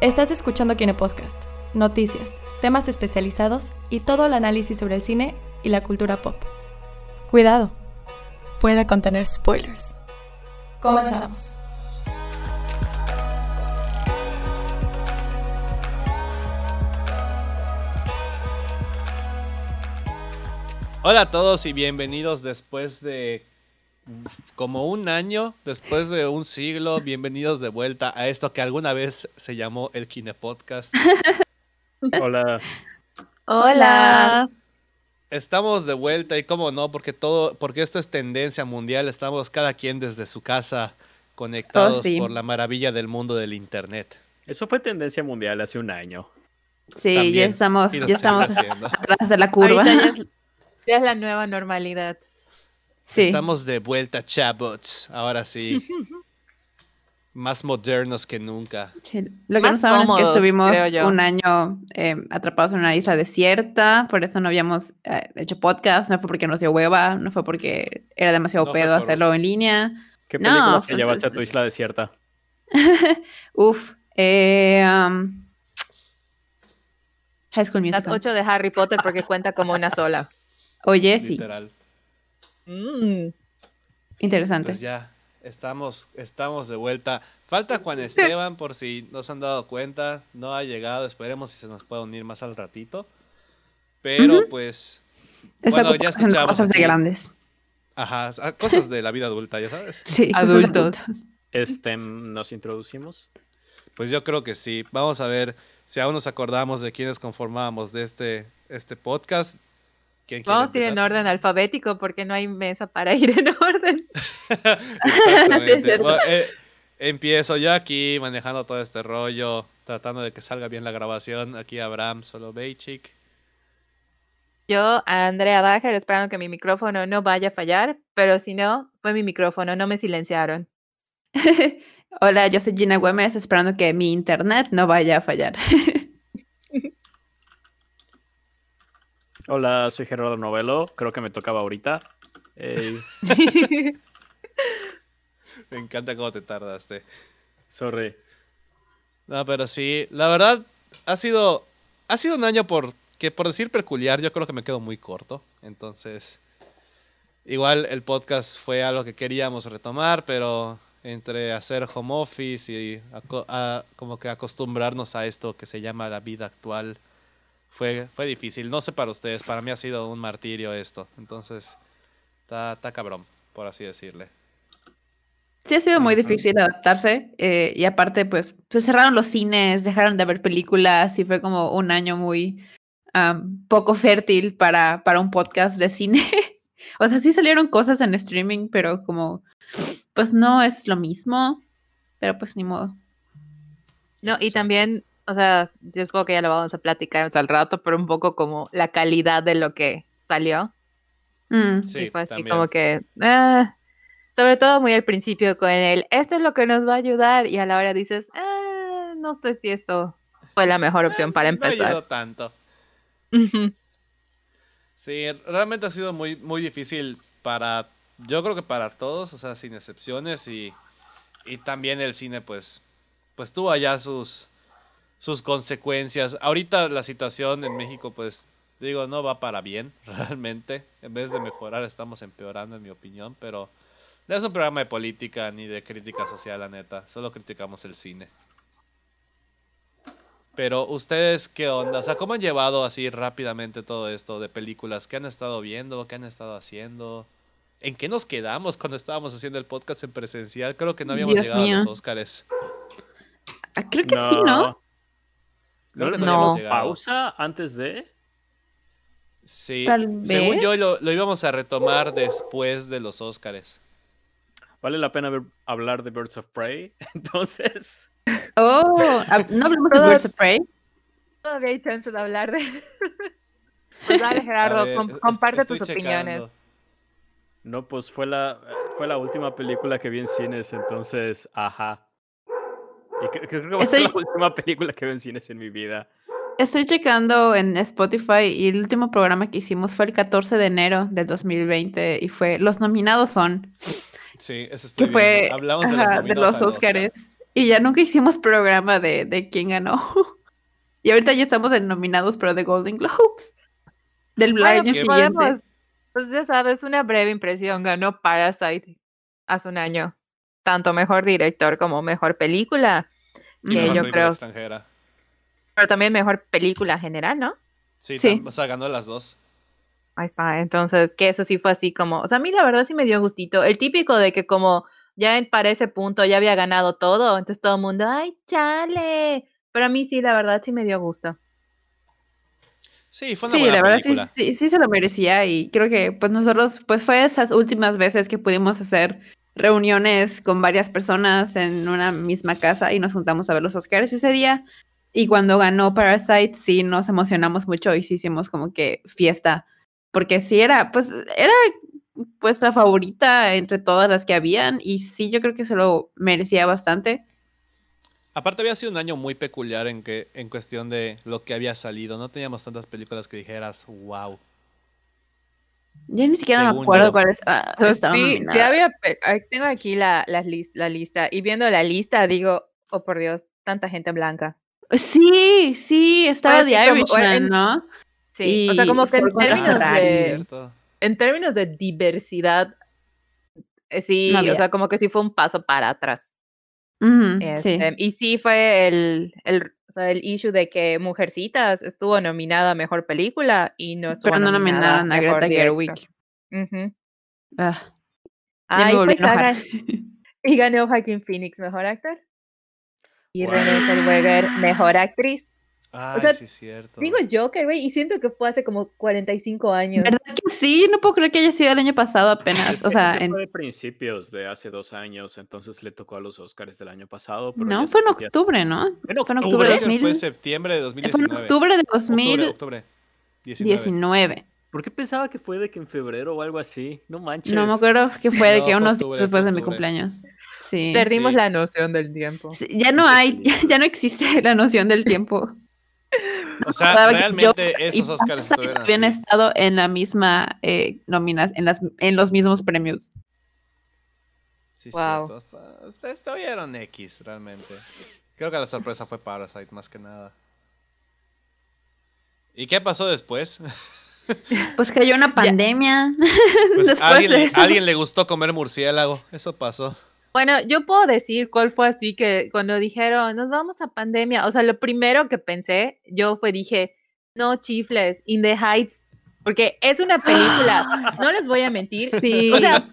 Estás escuchando Kine Podcast, noticias, temas especializados y todo el análisis sobre el cine y la cultura pop. Cuidado, puede contener spoilers. Comenzamos. Hola a todos y bienvenidos después de como un año, después de un siglo, bienvenidos de vuelta a esto que alguna vez se llamó el Kine Podcast. Hola. Hola. Estamos de vuelta y cómo no, porque todo, porque esto es tendencia mundial, estamos cada quien desde su casa conectados Oh, sí. por la maravilla del mundo del internet. Eso fue tendencia mundial hace un año. Sí, También. ya estamos, ya estamos haciendo. atrás de la curva. Ahorita ya es, ya es la nueva normalidad. Sí. Estamos de vuelta, chabots. Ahora sí. Más modernos que nunca. Sí, Lo que Más no saben es que estuvimos un año eh, atrapados en una isla desierta, por eso no habíamos eh, hecho podcast, no fue porque nos dio hueva, no fue porque era demasiado No pedo hacerlo en línea. ¿Qué No, películas te pues, llevaste a tu isla desierta? Uf. eh, um, High School Las Musical. ocho de Harry Potter porque cuenta como una sola. Oye, sí, Literal. Mm. interesante. Pues ya, estamos, estamos de vuelta. Falta Juan Esteban, por si no se han dado cuenta. No ha llegado, esperemos si se nos puede unir más al ratito. Pero pues, Está bueno, ya escuchamos cosas de grandes. ajá, cosas de la vida adulta, ya sabes. Sí, Adultos. Este, ¿nos introducimos? Pues yo creo que sí. Vamos a ver si aún nos acordamos de quiénes conformábamos de este, este podcast. ¿Quién quiere Vamos a ir en orden alfabético porque no hay mesa para ir en orden. Exactamente. Sí. Bueno, eh, empiezo yo aquí manejando todo este rollo, tratando de que salga bien la grabación. Aquí Abraham Soloveitchik. Yo, a Andrea Dager, esperando que mi micrófono no vaya a fallar, pero si no, fue mi micrófono, no me silenciaron. Hola, yo soy Gina Güemes, esperando que mi internet no vaya a fallar. Hola, soy Gerardo Novelo. Creo que me tocaba ahorita. Eh, Me encanta cómo te tardaste. sorry. No, pero sí, la verdad ha sido ha sido un año por que por decir peculiar, yo creo que me quedo muy corto. Entonces, igual el podcast fue algo que queríamos retomar, pero entre hacer home office y a- como que acostumbrarnos a esto que se llama la vida actual fue fue difícil. No sé para ustedes, para mí ha sido un martirio esto. Entonces, está está cabrón, por así decirle. Sí, ha sido muy difícil adaptarse eh, y aparte, pues, se cerraron los cines, dejaron de ver películas y fue como un año muy poco fértil para, para un podcast de cine. o sea, sí salieron cosas en streaming, pero como, pues no es lo mismo, pero pues ni modo. No, y también, o sea, yo supongo que ya lo vamos a platicar al rato, pero un poco como la calidad de lo que salió. Mm, Sí, Sí, fue así también. como que, ah, sobre todo muy al principio con el, esto es lo que nos va a ayudar, y a la hora dices, ah, no sé si eso fue la mejor opción para Eh, No ayudó empezar. tanto. Sí, realmente ha sido muy, muy difícil para, yo creo que para todos, o sea, sin excepciones y, y también el cine pues, pues tuvo allá sus, sus consecuencias. Ahorita la situación en México pues, digo, no va para bien, realmente. En vez de mejorar estamos empeorando en mi opinión, pero no es un programa de política ni de crítica social, la neta. Solo criticamos el cine. Pero ustedes, ¿qué onda? O sea, ¿cómo han llevado así rápidamente todo esto de películas? ¿Qué han estado viendo? ¿Qué han estado haciendo? ¿En qué nos quedamos cuando estábamos haciendo el podcast en presencial? Creo que no habíamos Dios llegado a los. Óscares. ah, creo que sí, ¿no? ¿No no. ¿Pausa antes de? Sí. Tal Según vez. yo, lo, lo íbamos a retomar después de los Óscares. ¿Vale la pena ver- hablar de Birds of Prey? Entonces, Oh, no hablamos de Birds of Prey. Todavía hay chance de hablar de... Pues dale, Gerardo, ver, comparte tus opiniones. no, pues fue la, fue la última película que vi en cines, entonces, ajá. Y cre- creo que va a ser la Estoy- última película que veo en cines en mi vida. Estoy checando en Spotify y el último programa que hicimos fue el 14 de enero del 2020 y fue, los nominados son, Sí, eso que estoy fue viendo. Hablamos de los ajá, de los. Óscares. y ya nunca hicimos programa de, de quién ganó. y ahorita ya estamos en nominados, pero de Golden Globes. Del Bueno, año pues siguiente. podemos- pues ya sabes, una breve impresión. Ganó Parasite hace un año. Tanto mejor director como mejor película. Que mejor yo película creo- extranjera. Pero también mejor película general, ¿no? Sí, Sí. o sea, ganó las dos. Ahí está. Entonces, que eso sí fue así como. O sea, a mí la verdad sí me dio gustito. El típico de que como ya para ese punto ya había ganado todo. Entonces todo el mundo, ¡ay, chale! Pero a mí sí, la verdad sí me dio gusto. Sí, fue una Sí, buena la verdad sí, sí se lo merecía y creo que pues nosotros, pues fue esas últimas veces que pudimos hacer reuniones con varias personas en una misma casa y nos juntamos a ver los Oscars ese día. Y cuando ganó Parasite, sí nos emocionamos mucho y sí hicimos como que fiesta. Porque sí era, pues, era pues la favorita entre todas las que habían y sí yo creo que se lo merecía bastante. Aparte había sido un año muy peculiar en que en cuestión de lo que había salido. No teníamos tantas películas que dijeras, wow. Ya ni siquiera me acuerdo yo. cuáles ah, Pues estaban sí, sí había. Tengo aquí la, la, lis- la lista. Y viendo la lista, digo, oh por Dios, tanta gente blanca. Sí, sí, estaba Pues The sí, como- Irishman, en- ¿no? Sí, o sea, Y como que en términos sí, es de. cierto. En términos de diversidad, eh, sí, No o sea, como que sí fue un paso para atrás. Ujú, Este, sí. Y sí fue el, el, sea, el issue de que Mujercitas estuvo nominada a Mejor Película y no estuvo Pero no nominada nominaron a Greta. Gerwig. Ah, me a pues, Y ganó Joaquin Phoenix, Mejor Actor. Y Wow. Renée Zellweger, Mejor Actriz. Ay, sea, sí, cierto. Digo Joker, güey, y siento que fue hace como 45 años. ¿Verdad que sí? No puedo creer que haya sido el año pasado apenas. O sea, en- fue de principios de hace dos años, entonces le tocó a los Oscars del año pasado. pero no, fue en octubre, ¿no? ¿En Fue en octubre? de Creo que 2000. fue septiembre de Fue en 2019. octubre de Octubre, 2019. octubre. 19. ¿Por qué pensaba que fue de que en febrero o algo así? No manches. No me acuerdo que fue de No, que fue unos días después de mi cumpleaños. Sí. Perdimos Sí. la noción del tiempo. Sí, Ya no hay, ya, ya no existe la noción del tiempo. O sea, realmente Joker y esos Oscars habían así. estado en la misma eh, nominas, en, las, en los mismos premios. Sí, Wow. Fue- Se estuvieron X, realmente. Creo que la sorpresa fue Parasite, más que nada. ¿Y qué pasó después? Pues cayó una pandemia. Pues Después a alguien, de le- eso. a alguien le gustó comer murciélago. Eso pasó. Bueno, yo puedo decir cuál fue así que cuando dijeron, nos vamos a pandemia, o sea, lo primero que pensé, yo fue, dije, no chifles, In the Heights, porque es una película, no les voy a mentir, Sí. o sea,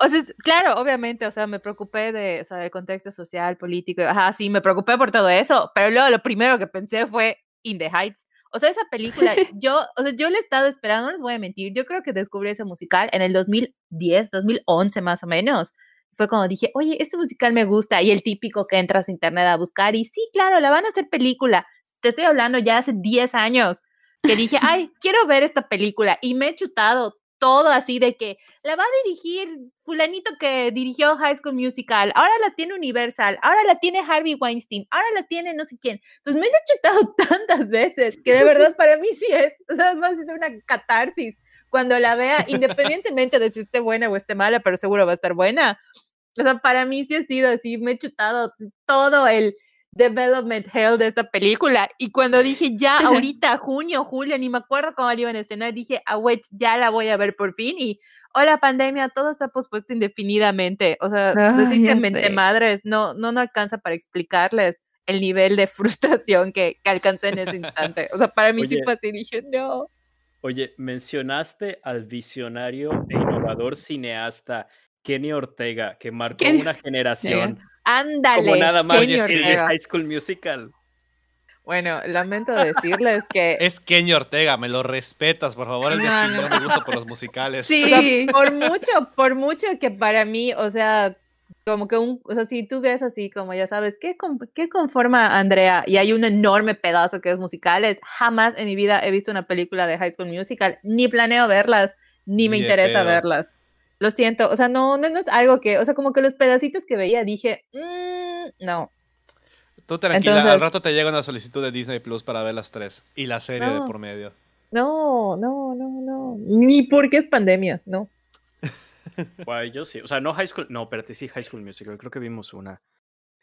o sea, es- claro, obviamente, o sea, me preocupé de, o sea, del contexto social, político, ajá, sí, me preocupé por todo eso, pero luego lo primero que pensé fue In the Heights. O sea, esa película, yo, o sea, yo le he estado esperando, no les voy a mentir, yo creo que descubrí ese musical en el 2010, 2011 más o menos. Fue cuando dije, oye, este musical me gusta, y el típico que entras a internet a buscar, y sí, claro, la van a hacer película. Te estoy hablando ya hace 10 años, que dije, ay, quiero ver esta película, y me he chutado todo así de que la va a dirigir fulanito que dirigió High School Musical, ahora la tiene Universal, ahora la tiene Harvey Weinstein, ahora la tiene no sé quién. Entonces me he chutado tantas veces que de verdad para mí sí es, o sea, más, es una catarsis cuando la vea, independientemente de si esté buena o esté mala, pero seguro va a estar buena. O sea, para mí sí ha sido así, me he chutado todo el development hell de esta película. Y cuando dije ya, ahorita, junio, julio, ni me acuerdo cómo la iban a estrenar, dije, ah, wech, ya la voy a ver por fin. Y, hola, pandemia, todo está pospuesto indefinidamente. O sea, sé. madres no, no, no alcanza para explicarles el nivel de frustración que, que alcancé en ese instante. O sea, para mí sí Oye. fue así, dije, no. Oye, mencionaste al visionario e innovador cineasta Kenny Ortega, que marcó Kenny una generación Ándale. como nada más Kenny en Ortega. High School Musical. Bueno, lamento decirles que Es Kenny Ortega, me lo respetas, por favor. Él No, no. mi gusto por los musicales. o sea, Sí. por mucho, por mucho que para mí, o sea, como que un, o sea, si tú ves así, como ya sabes, ¿qué, qué conforma a Andrea? Y hay un enorme pedazo que es musicales. Jamás en mi vida he visto una película de High School Musical, ni planeo verlas, ni me Ni interesa verlas. Lo siento, o sea, no, no, no es algo que, o sea, como que los pedacitos que veía dije, "Mm, no, Tú tranquila, al rato te llega una solicitud de Disney Plus para ver las tres. Y la serie de No. por medio. no, no, no, no, ni porque es pandemia, no. Guay, yo sí. O sea, no High School. No, espérate, sí, High School Musical. Creo que vimos una.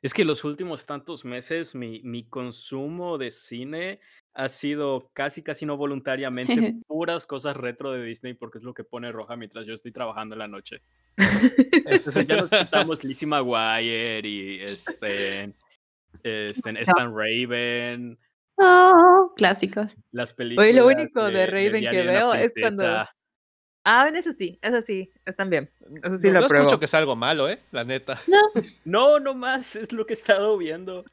Es que los últimos tantos meses mi, mi consumo de cine ha sido casi, casi no voluntariamente puras cosas retro de Disney porque es lo que pone roja mientras yo estoy trabajando en la noche. Entonces ya nos quitamos Lizzie McGuire y este, este Stan Raven. Oh, clásicos. Las películas. Oye, lo único de, de Raven que de una veo es cuando. Ah, en eso sí, eso sí, están bien. Eso sí no lo no escucho que sea algo malo, ¿eh? La neta. No, no más, es lo que he estado viendo.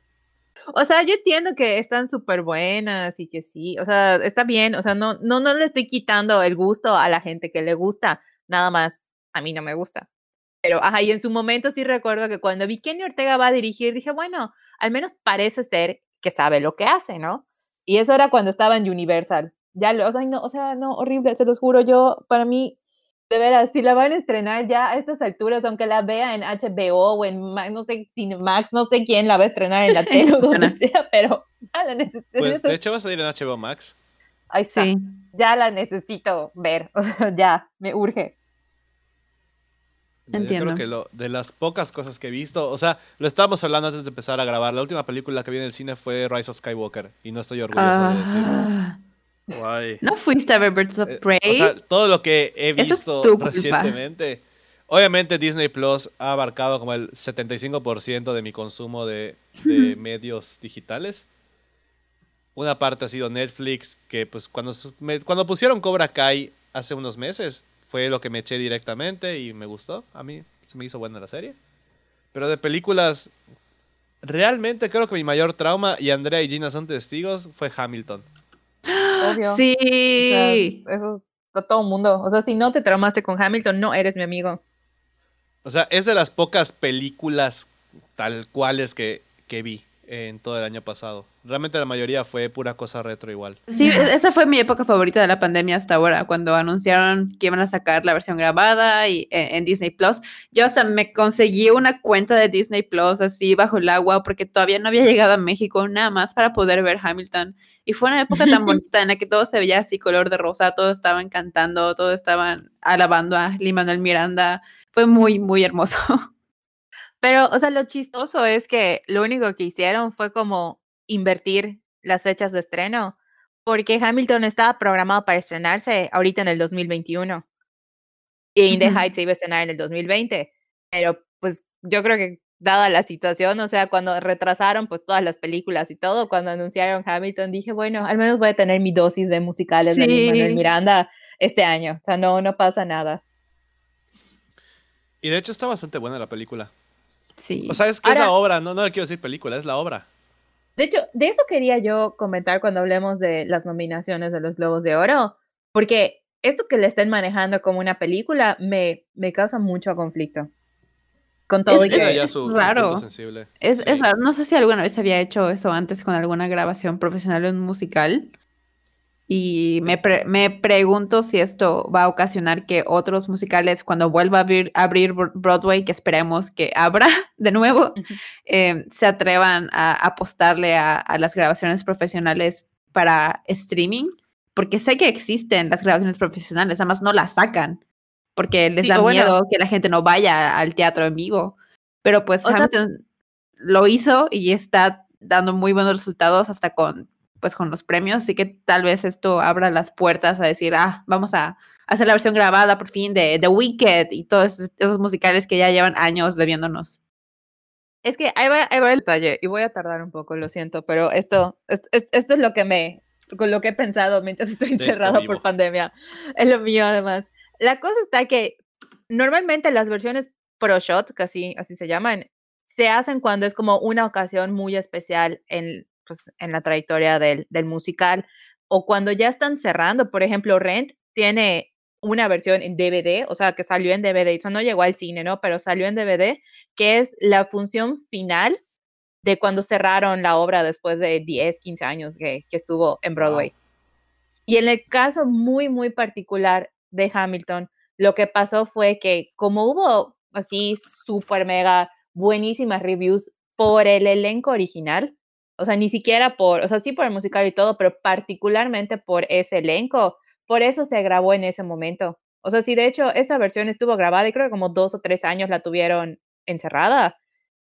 O sea, yo entiendo que están súper buenas y que sí, o sea, está bien, o sea, no, no, no le estoy quitando el gusto a la gente que le gusta, nada más a mí no me gusta. Pero, ajá, y en su momento sí recuerdo que cuando vi Kenny Ortega va a dirigir, dije, bueno, al menos parece ser que sabe lo que hace, ¿no? Y eso era cuando estaba en Universal. Ya, o sea, no, o sea, no, horrible, se los juro, yo, para mí, de veras, si la van a estrenar ya a estas alturas, aunque la vea en HBO o en, Ma- no sé, Cinemax, no sé quién la va a estrenar en la tele o donde sea, pero ya la necesito. Pues de hecho va a salir en HBO Max. Ahí está, Sí. ya la necesito ver, o sea, ya, me urge. Yo Entiendo. creo que lo, de las pocas cosas que he visto, o sea, lo estábamos hablando antes de empezar a grabar. La última película que vi en el cine fue Rise of Skywalker y no estoy orgulloso de decirlo. Guay. ¿No fuiste a ver Birds of Eh, Prey? O sea, todo lo que he es visto culpa. recientemente. Obviamente Disney Plus ha abarcado como el 75% de mi consumo de, de medios digitales. Una parte ha sido Netflix, que pues cuando, me- cuando pusieron Cobra Kai hace unos meses, fue lo que me eché directamente y me gustó. A mí se me hizo buena la serie. Pero de películas, realmente creo que mi mayor trauma, y Andrea y Gina son testigos, fue Hamilton. Obvio. O sea, Sí. eso a todo el mundo. O sea, si no te traumaste con Hamilton, no eres mi amigo. O sea, es de las pocas películas tal cuales que, que vi en todo el año pasado. Realmente la mayoría fue pura cosa retro igual. Sí, e- esa fue mi época favorita de la pandemia hasta ahora, cuando anunciaron que iban a sacar la versión grabada y, eh, en Disney Plus. Yo hasta me conseguí una cuenta de Disney Plus así bajo el agua porque todavía no había llegado a México nada más para poder ver Hamilton. Y fue una época tan bonita en la que todo se veía así color de rosa, todos estaban cantando, todos estaban alabando a Lin-Manuel Miranda. Fue muy, muy hermoso. Pero, o sea, lo chistoso es que lo único que hicieron fue como invertir las fechas de estreno, porque Hamilton estaba programado para estrenarse ahorita en el 2021 y In the. Heights se iba a estrenar en el 2020, pero pues yo creo que dada la situación, o sea, cuando retrasaron pues todas las películas y todo, cuando anunciaron Hamilton, dije, bueno, al menos voy a tener mi dosis de musicales de Lin-Manuel Sí. Miranda este año, o sea, no, no pasa nada. Y de hecho está bastante buena la película. Sí. O sea, es que es la obra, no, no le quiero decir película, es la obra. De hecho, de eso quería yo comentar cuando hablemos de las nominaciones de los Globos de Oro, porque esto que le estén manejando como una película me, me causa mucho conflicto. Con todo y Es que... Es su, raro. Es, es raro, no sé si alguna vez había hecho eso antes con alguna grabación profesional en un musical. Y me, pre- me pregunto si esto va a ocasionar que otros musicales, cuando vuelva a abrir, abrir Bro- Broadway, que esperemos que abra de nuevo, eh, se atrevan a apostarle a, a las grabaciones profesionales para streaming. Porque sé que existen las grabaciones profesionales, además no las sacan. Porque les Sí, da bueno. miedo que la gente no vaya al teatro en vivo. Pero pues O sea- Hamilton lo hizo y está dando muy buenos resultados hasta con pues con los premios, así que tal vez esto abra las puertas a decir, ah, vamos a hacer la versión grabada por fin de The Wicked y todos esos, esos musicales que ya llevan años debiéndonos. Es que ahí va, ahí va el detalle y voy a tardar un poco, lo siento, pero esto, es- es- esto es lo que me, con lo que he pensado mientras estoy esto encerrado por pandemia. Es lo mío además. La cosa está que normalmente las versiones pro shot, que así, así se llaman, se hacen cuando es como una ocasión muy especial en, pues, en la trayectoria del, del musical o cuando ya están cerrando. Por ejemplo, Rent tiene una versión en DVD, o sea, que salió en DVD, eso no llegó al cine, ¿no? Pero salió en DVD, que es la función final de cuando cerraron la obra después de 10, 15 años que, que estuvo en Broadway. Y en el caso muy, muy particular de Hamilton, lo que pasó fue que como hubo así súper mega buenísimas reviews por el elenco original, o sea, ni siquiera por, o sea, sí por el musical y todo, pero particularmente por ese elenco, por eso se grabó en ese momento. O sea, sí, de hecho, esa versión estuvo grabada y creo que como dos o tres años la tuvieron encerrada.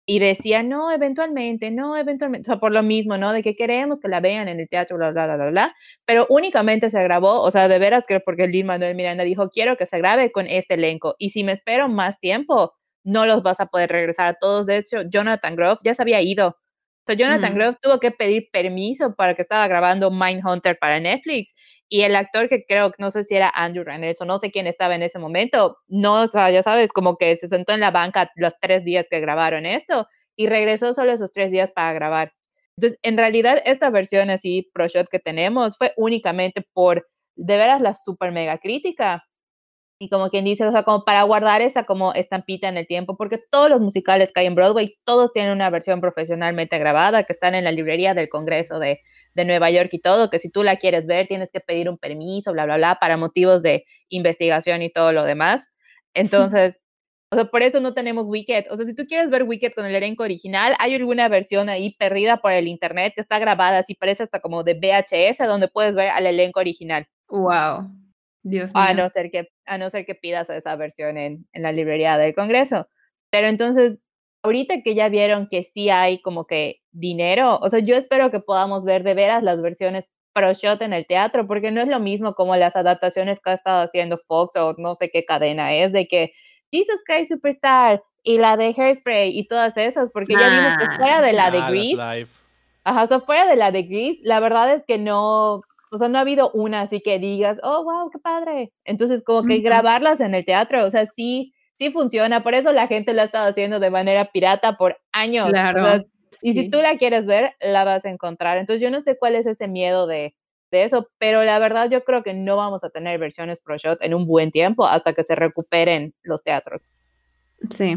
y decía, no, eventualmente, no, eventualmente, o sea, por lo mismo, ¿no? De que queremos que la vean en el teatro, bla, bla, bla, bla, bla, pero únicamente se grabó, o sea, de veras que porque Lin Manuel Miranda dijo, quiero que se grabe con este elenco, y si me espero más tiempo, no los vas a poder regresar a todos. De hecho, Jonathan Grove ya se había ido. O sea, Jonathan Mm. Grove tuvo que pedir permiso para que estaba grabando Mindhunter para Netflix. Y el actor que creo, no sé si era Andrew Rannells o no sé quién estaba en ese momento, no, o sea, ya sabes, como que se sentó en la banca los tres días que grabaron esto y regresó solo esos tres días para grabar. Entonces, en realidad, esta versión así, pro shot que tenemos fue únicamente por, de veras, la super mega crítica y como quien dice, o sea, como para guardar esa como estampita en el tiempo, porque todos los musicales que hay en Broadway, todos tienen una versión profesionalmente grabada, que están en la librería del Congreso de, de Nueva York y todo, que si tú la quieres ver, tienes que pedir un permiso, bla, bla, bla, para motivos de investigación y todo lo demás. Entonces, o sea, por eso no tenemos Wicked. O sea, si tú quieres ver Wicked con el elenco original, hay alguna versión ahí perdida por el internet que está grabada, así parece hasta como de VHS, donde puedes ver al elenco original. Wow. Dios mío. A no ser que, a no ser que pidas esa versión en, en la librería del Congreso. Pero entonces, ahorita que ya vieron que sí hay como que dinero, o sea, yo espero que podamos ver de veras las versiones pro shot en el teatro, porque no es lo mismo como las adaptaciones que ha estado haciendo Fox o no sé qué cadena es, de que Jesus Christ Superstar y la de Hairspray y todas esas, porque ya vimos que Ah, fuera de la de Grease. Ajá, o sea, fuera de la de Grease, la verdad es que no, o sea, no ha habido una así que digas, oh, wow, qué padre. Entonces, como que grabarlas en el teatro, o sea, sí, sí funciona. Por eso la gente lo ha estado haciendo de manera pirata por años. O sea, Claro. y si tú la quieres ver, la vas a encontrar. Entonces, yo no sé cuál es ese miedo de, de eso, pero la verdad yo creo que no vamos a tener versiones pro shot en un buen tiempo hasta que se recuperen los teatros. Sí.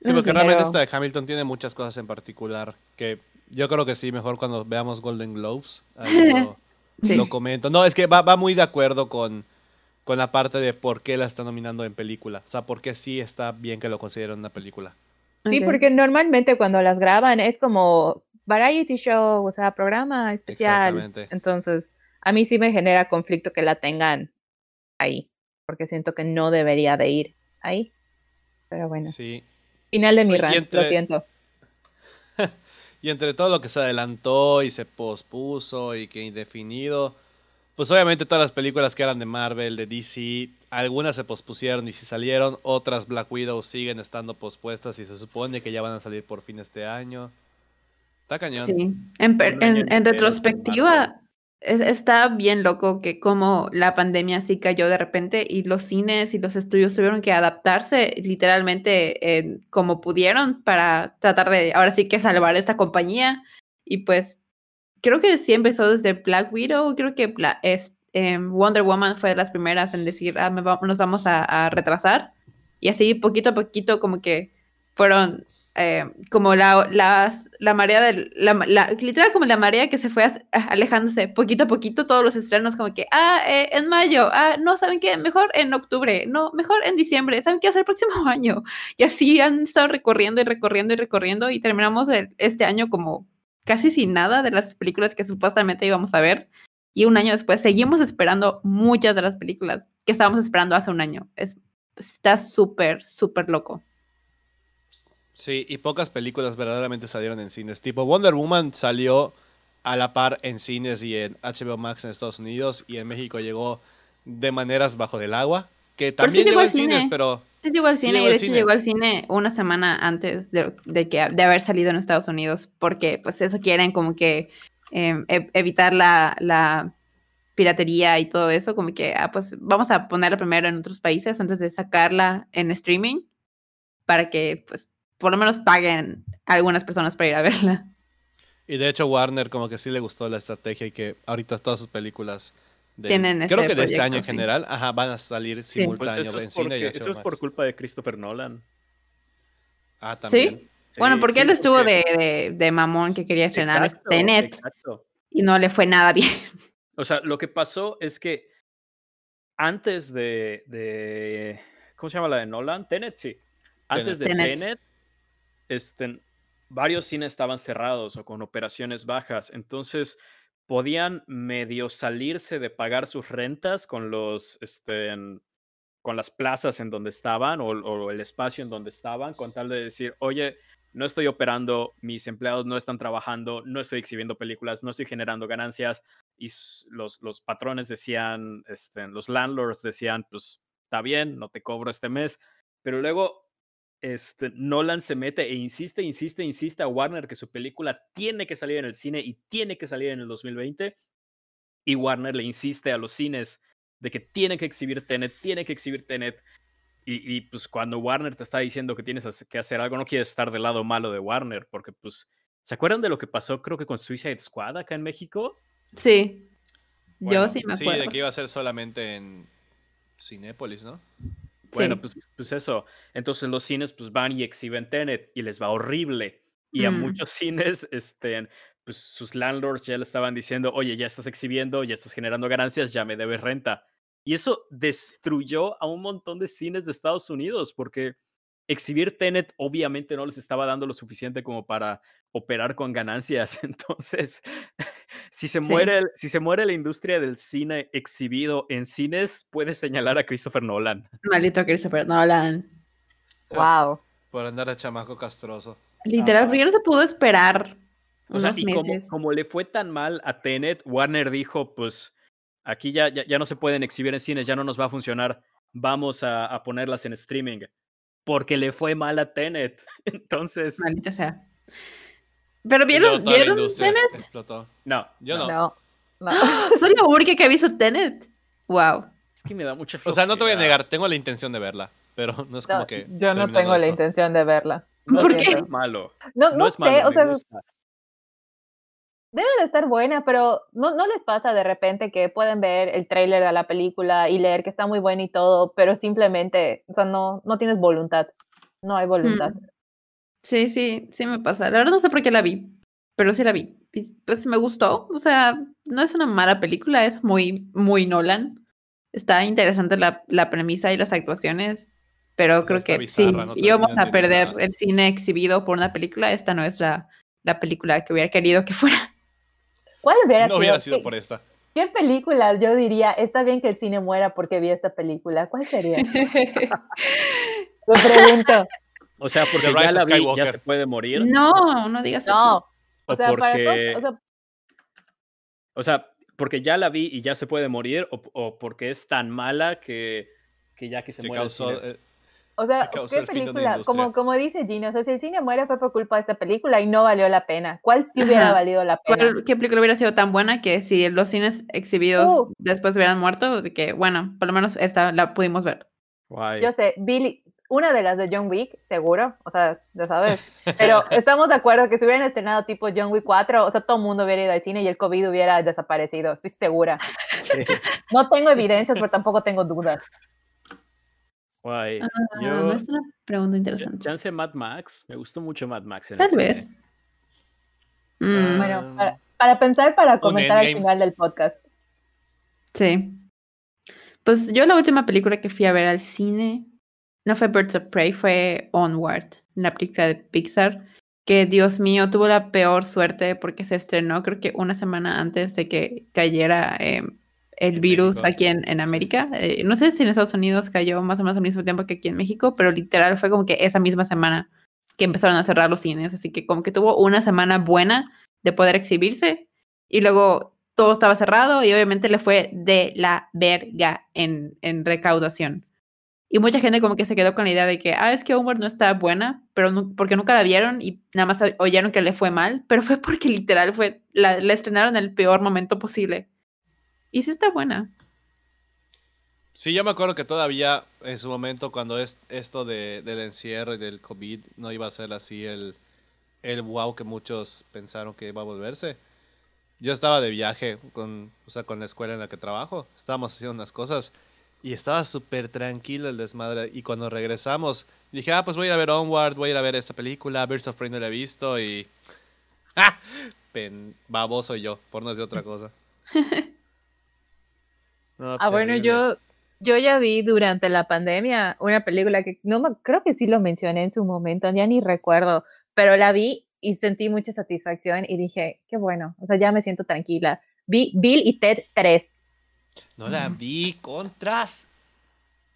Sí, porque sí, realmente pero- esta de Hamilton tiene muchas cosas en particular que yo creo que sí, mejor cuando veamos Golden Globes. lo, Sí. lo comento. No, es que va, va muy de acuerdo con, con la parte de por qué la está nominando en película. O sea, por qué sí está bien que lo consideren una película. Sí, porque normalmente cuando las graban es como variety show, o sea, programa especial. Exactamente. Entonces, a mí sí me genera conflicto que la tengan ahí, porque siento que no debería de ir ahí. Pero bueno, Sí. final de mi rant, lo siento. Y entre todo lo que se adelantó y se pospuso y que indefinido, pues obviamente todas las películas que eran de Marvel, de DC, algunas se pospusieron y si salieron, otras Black Widow siguen estando pospuestas y se supone que ya van a salir por fin este año. Está cañón. Sí. En, en, en retrospectiva, es- está bien loco que como la pandemia sí cayó de repente y los cines y los estudios tuvieron que adaptarse literalmente eh, como pudieron para tratar de ahora sí que salvar esta compañía. Y pues creo que sí empezó desde Black Widow, creo que Bla- es, em, Wonder Woman fue de las primeras en decir, ah, va- nos vamos a, a retrasar. Y así poquito a poquito como que fueron eh, como la, las- la marea del, la, la- literal como la marea que se fue alejándose poquito a poquito todos los estrenos como que, ah, eh, en mayo, ah, no, ¿saben qué? Mejor en octubre, no, mejor en diciembre, ¿saben qué hacer el próximo año? Y así han estado recorriendo y recorriendo y recorriendo y terminamos este año como casi sin nada de las películas que supuestamente íbamos a ver. Y un año después seguimos esperando muchas de las películas que estábamos esperando hace un año. Es, está súper, súper loco. Sí, y pocas películas verdaderamente salieron en cines. Tipo, Wonder Woman salió a la par en cines y en HBO Max en Estados Unidos y en México llegó de maneras bajo del agua, que sí también llegó al en cines, cine. pero Sí llegó al Sí cine llegó y de hecho cine. llegó al cine una semana antes de, de que, de haber salido en Estados Unidos, porque pues eso quieren como que eh, e- evitar la, la piratería y todo eso, como que ah, pues vamos a ponerla primero en otros países antes de sacarla en streaming para que pues por lo menos paguen a algunas personas para ir a verla. Y de hecho Warner como que sí le gustó la estrategia y que ahorita todas sus películas del- Tienen creo que de este año en sí. general, ajá, van a salir Sí. Pues simultáneo eso en es, cine y eso es por culpa de Christopher Nolan. Ah, también. ¿Sí? bueno, porque él estuvo porque- de, de, de mamón que quería estrenar Exacto, Tenet exacto. y no le fue nada bien. O sea, lo que pasó es que antes de, de- ¿cómo se llama la de Nolan? Tenet, sí. Antes de Tenet. Tenet, este, varios cines estaban cerrados o con operaciones bajas, entonces podían medio salirse de pagar sus rentas con los, este, con las plazas en donde estaban o, o el espacio en donde estaban, con tal de decir, oye, no estoy operando, mis empleados no están trabajando, no estoy exhibiendo películas, no estoy generando ganancias. Y los, los patrones decían, este, los landlords decían, pues está bien, no te cobro este mes. Pero luego este, Nolan se mete e insiste, insiste, insiste a Warner que su película tiene que salir en el cine y tiene que salir en el 2020. Y Warner le insiste a los cines de que tiene que exhibir Tenet, tiene que exhibir Tenet. Y, pues cuando Warner te está diciendo que tienes que hacer algo, no quieres estar del lado malo de Warner, porque pues, ¿se acuerdan de lo que pasó creo que con Suicide Squad acá en México? Sí. Yo sí me acuerdo. Sí, de que iba a ser solamente en Cinépolis, ¿no? Bueno, pues, pues, eso. Entonces los cines pues van y exhiben Tenet y les va horrible. Y a mm. muchos cines, este, pues sus landlords ya le estaban diciendo, oye, ya estás exhibiendo, ya estás generando ganancias, ya me debes renta. Y eso destruyó a un montón de cines de Estados Unidos porque exhibir Tenet obviamente no les estaba dando lo suficiente como para operar con ganancias. Entonces, si se, muere, si se muere la industria del cine exhibido en cines, puede señalar a Christopher Nolan. Maldito Christopher Nolan. Wow. Ah, por andar a chamaco castroso. Literal, porque no se pudo esperar. O sea, y como, le fue tan mal a Tenet, Warner dijo, pues aquí ya, ya, no se pueden exhibir en cines, ya no nos va a funcionar, vamos a, a ponerlas en streaming porque le fue mal a Tenet. Entonces. Maldita sea. Pero vieron, ¿vieron Tenet? No. Yo no. No. no. Soy la única que ha visto Tenet. Wow. Es que me da mucha O sea, no te voy a negar, tengo la intención de verla, pero no es como que. Yo no tengo la intención de verla. ¿Por qué? Es malo. No, no, sé, o sea. Debe de estar buena, pero ¿no, ¿no les pasa de repente que pueden ver el tráiler de la película y leer que está muy buena y todo, pero simplemente, o sea, no, no tienes voluntad, no hay voluntad? Mm. Sí, sí, sí me pasa. La verdad no sé por qué la vi, pero sí la vi. Pues me gustó, o sea, no es una mala película, es muy, muy Nolan. Está interesante la, la premisa y las actuaciones, pero creo que sí, íbamos a perder el cine exhibido por una película, esta no es la, la película que hubiera querido que fuera. ¿Cuál hubiera no hubiera sido por esta. ¿Qué película yo diría, está bien que el cine muera porque vi esta película? ¿Cuál sería? Me pregunto. O sea, porque ya la vi, ya se puede morir. No, no digas no. eso. O, sea, porque... o, sea... o sea, porque ya la vi y ya se puede morir, o, porque es tan mala que, que ya que se muere. O sea, ¿qué película? Como, como dice Gino, o sea, si el cine muere fue por culpa de esta película y no valió la pena. ¿Cuál sí hubiera valido la pena? ¿Qué película hubiera sido tan buena que si los cines exhibidos uh. después hubieran muerto, de que, bueno, por lo menos esta la pudimos ver? Yo sé, Billy, una de las de John Wick, seguro, o sea, ya sabes. Pero estamos de acuerdo que si hubieran estrenado tipo John Wick 4, o sea, todo el mundo hubiera ido al cine y el COVID hubiera desaparecido, estoy segura. No tengo evidencias, pero tampoco tengo dudas. Guay. Ah, es una pregunta interesante. Chance Mad Max. Me gustó mucho Mad Max. Tal vez. Mm. Bueno, para, pensar, para comentar al final del podcast. Sí. Pues yo la última película que fui a ver al cine no fue Birds of Prey, fue Onward, la película de Pixar, que Dios mío, tuvo la peor suerte porque se estrenó creo que una semana antes de que cayera eh, el virus aquí en, en América. Eh, no sé si en Estados Unidos cayó más o menos al mismo tiempo que aquí en México, pero literal fue como que esa misma semana que empezaron a cerrar los cines, así que como que tuvo una semana buena de poder exhibirse y luego todo estaba cerrado y obviamente le fue de la verga en, en recaudación. Y mucha gente como que se quedó con la idea de que, ah, es que Homework no está buena, pero porque nunca la vieron y nada más oyeron que le fue mal, pero fue porque literal fue, la, la estrenaron en el peor momento posible. Y sí está buena. Sí, yo me acuerdo que todavía en su momento, cuando es esto de, del encierro y del COVID, no iba a ser así el, el wow que muchos pensaron que iba a volverse. Yo estaba de viaje con, o sea, con la escuela en la que trabajo. Estábamos haciendo unas cosas y estaba súper tranquilo el desmadre. Y cuando regresamos, dije, ah, pues voy a ir a ver Onward, voy a ir a ver esta película. Birds of Prey no la he visto y. ¡Ah! Pen, baboso yo, por no decir otra cosa. ah, bueno, yo, yo ya vi durante la pandemia una película que no creo que sí lo mencioné en su momento, ya ni recuerdo, pero la vi y sentí mucha satisfacción y dije, qué bueno, o sea, ya me siento tranquila. Vi Bill y Ted 3. No la vi, contras.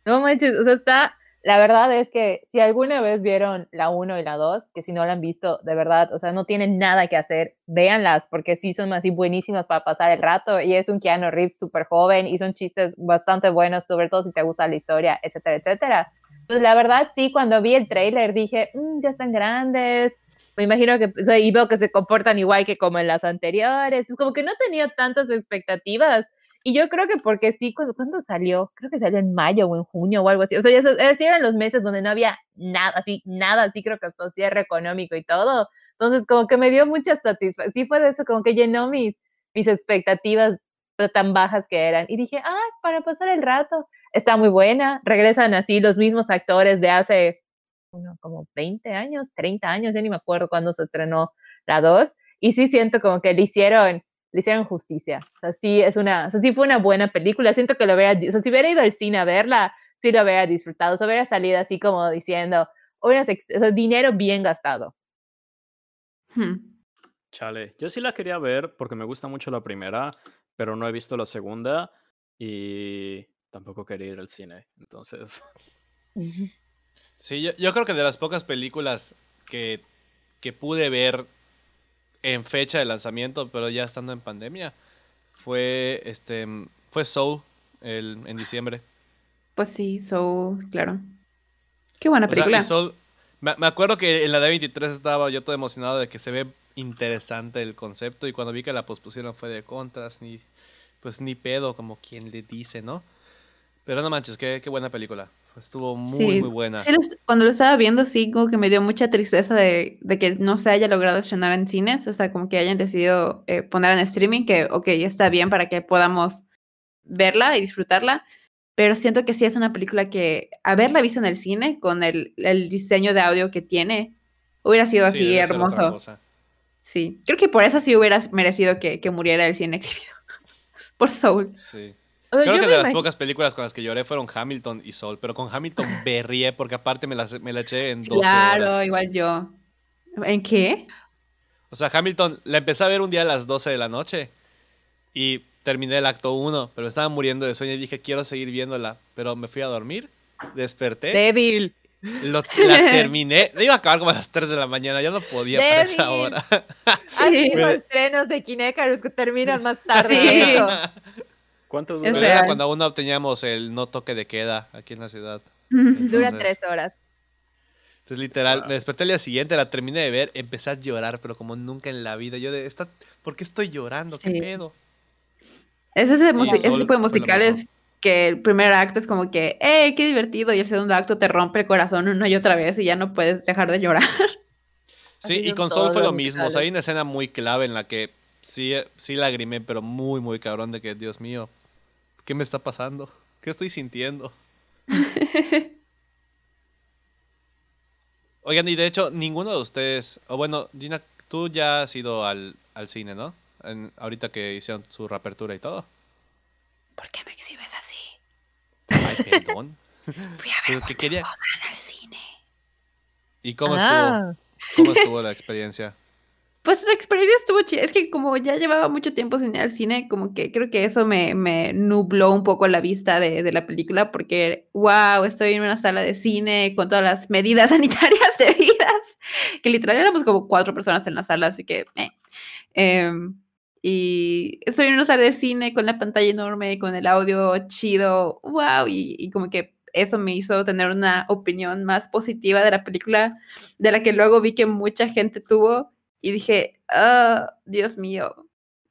No manches, o sea, está la verdad es que si alguna vez vieron la 1 y la 2, que si no la han visto, de verdad, o sea, no tienen nada que hacer, véanlas, porque sí son así buenísimas para pasar el rato, y es un Keanu Reeves súper joven, y son chistes bastante buenos, sobre todo si te gusta la historia, etcétera, etcétera. Entonces, la verdad, sí, cuando vi el tráiler dije, "Mm, ya están grandes, me imagino que, o sea, y veo que se comportan igual que como en las anteriores, es como que no tenía tantas expectativas, y yo creo que porque sí, cuando, ¿cuándo salió? Creo que salió en mayo o en junio o algo así. O sea, ya eh, eran los meses donde no había nada, así, nada, así creo que hasta cierre económico y todo. Entonces, como que me dio mucha satisfacción. Sí fue de eso, como que llenó mis, mis expectativas tan bajas que eran. Y dije, ah, para pasar el rato. Está muy buena. Regresan así los mismos actores de hace uno, como 20 años, 30 años, ya ni me acuerdo cuándo se estrenó la 2. Y sí siento como que le hicieron le hicieron justicia. O sea, sí, es una, o sea, sí fue una buena película. Siento que lo hubiera, o sea, si hubiera ido al cine a verla, sí lo hubiera disfrutado. O sea, hubiera salido así como diciendo, o sea, dinero bien gastado. Hmm. Chale, yo sí la quería ver porque me gusta mucho la primera, pero no he visto la segunda y tampoco quería ir al cine. Entonces, Sí, yo, yo creo que de las pocas películas que, que pude ver en fecha de lanzamiento, pero ya estando en pandemia, fue este fue Soul el, en diciembre. Pues sí, Soul, claro. Qué buena O sea, película. Soul- me, me acuerdo que en la D23 estaba yo todo emocionado de que se ve interesante el concepto y cuando vi que la pospusieron fue de contras, ni pues ni pedo, como quien le dice, ¿no? Pero no manches, qué, qué buena película. Estuvo muy, Sí, muy buena. sí, cuando lo estaba viendo, sí, como que me dio mucha tristeza de, de que no se haya logrado estrenar en cines, o sea, como que hayan decidido eh, poner en streaming, que, ok, está bien para que podamos verla y disfrutarla, pero siento que sí es una película que haberla visto en el cine, con el, el diseño de audio que tiene, hubiera sido Sí, así hermoso. Sí, creo que por eso sí hubiera merecido que, que muriera el cine exhibido. por Soul. Sí. O sea, Creo que me de las pocas películas con las que lloré fueron Hamilton y Soul, pero con Hamilton berrié porque aparte me la, me la eché en 12 Claro, horas. igual yo. ¿En qué? O sea, Hamilton la empecé a ver un día a las 12 de la noche y terminé el acto 1, pero estaba muriendo de sueño y dije, quiero seguir viéndola, pero me fui a dormir, desperté, Débil. lo- la terminé, iba a acabar como a las 3 de la mañana, ya no podía para esa Débil. hora. Así Sí. los estrenos de Kinecarus que terminan más tarde. Sí. ¿Cuánto Es dura? Pero era cuando aún no teníamos el no toque de queda aquí en la ciudad. Dura tres horas. Entonces, literal, Wow. me desperté el día siguiente, la terminé de ver, empecé a llorar, pero como nunca en la vida. Yo de, esta, ¿por qué estoy llorando? ¿Qué Sí. pedo? Es ese, tipo de musicales que el primer acto es como que, ¡eh, qué divertido! Y el segundo acto te rompe el corazón una y otra vez y ya no puedes dejar de llorar. Sí, Así y con Soul fue lo mismo. O sea, hay una escena muy clave en la que sí, sí lagrimé, pero muy, muy cabrón de que, Dios mío, ¿qué me está pasando? ¿Qué estoy sintiendo? Oigan, y de hecho, ninguno de ustedes, o bueno, Gina, tú ya has ido al, al cine, ¿no? En- ahorita que hicieron su reapertura y todo. ¿Por qué me exhibes así? Ay, perdón. Fui a Pero que quería... al cine. ¿Y cómo Ah. estuvo? ¿Cómo estuvo la experiencia? Pues la experiencia estuvo chida. Es que como ya llevaba mucho tiempo sin ir al cine, como que creo que eso me, me nubló un poco la vista de, de la película, porque, wow, estoy en una sala de cine con todas las medidas sanitarias debidas, que literal éramos como cuatro personas en la sala, así que... eh. Em, y estoy en una sala de cine con la pantalla enorme, con el audio chido, wow, y, y como que eso me hizo tener una opinión más positiva de la película, de la que luego vi que mucha gente tuvo y dije, ah, Dios mío,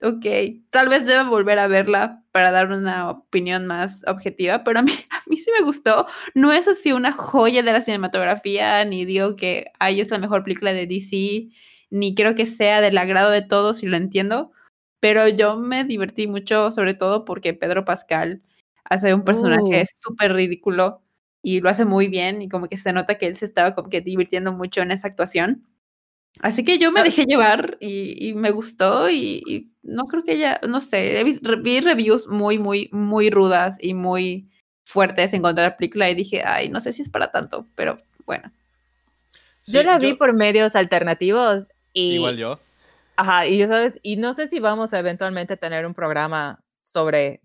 ok, tal vez deba volver a verla para dar una opinión más objetiva, pero a mí, a mí sí me gustó. No es así una joya de la cinematografía, ni digo que ay, es la mejor película de DC, ni creo que sea del agrado de todos, y lo entiendo, pero yo me divertí mucho, sobre todo porque Pedro Pascal hace un personaje Uh. súper ridículo y lo hace muy bien y como que se nota que él se estaba como que divirtiendo mucho en esa actuación. Así que yo me Ah. dejé llevar y, y me gustó y, y no creo que ella, no sé, vi reviews muy, muy, muy rudas y muy fuertes en contra de la película y dije, ay, no sé si es para tanto, pero bueno. yo la vi por medios alternativos y Igual yo. Ajá, y sabes, y no sé si vamos a eventualmente tener un programa sobre,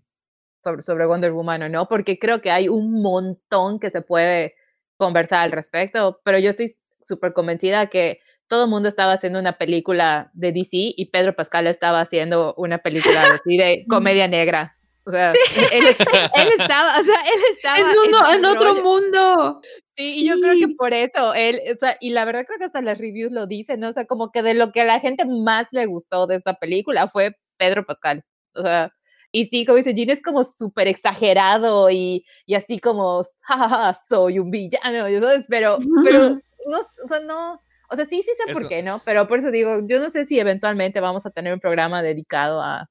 sobre, sobre Wonder Woman o no, porque creo que hay un montón que se puede conversar al respecto, pero yo estoy súper convencida que todo el mundo estaba haciendo una película de DC y Pedro Pascal estaba haciendo una película así de comedia negra. O sea, él, él estaba, o sea, él estaba En, uno- en otro mundo. Sí, y yo creo que Sí. por eso él, o sea, y la verdad creo que hasta las reviews lo dicen, ¿no? O sea, como que de lo que a la gente más le gustó de esta película fue Pedro Pascal. O sea, y sí, como dice Jean, es como súper exagerado y, y así como, jajaja, soy un villano, ¿sabes? Pero, pero, no, o sea, no, o sea, sí, sí sé por qué, ¿no? Pero por eso digo, yo no sé si eventualmente vamos a tener un programa dedicado a,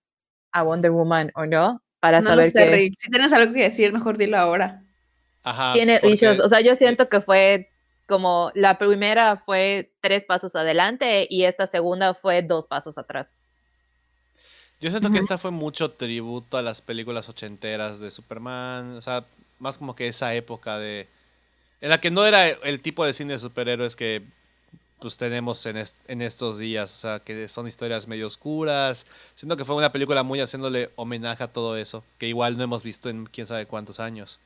a Wonder Woman o no, para No lo saber sé, qué Rick. Si tienes algo que decir, mejor dilo ahora. Ajá. tiene porque- issues. O sea, yo siento que fue como la primera fue tres pasos adelante y esta segunda fue dos pasos atrás. Yo siento que esta fue mucho tributo a las películas ochenteras de Superman. O sea, más como que esa época de. En la que no era el tipo de cine de superhéroes que pues tenemos en, est- en estos días. O sea, que son historias medio oscuras. Siento que fue una película muy haciéndole homenaje a todo eso. Que igual no hemos visto en quién sabe cuántos años.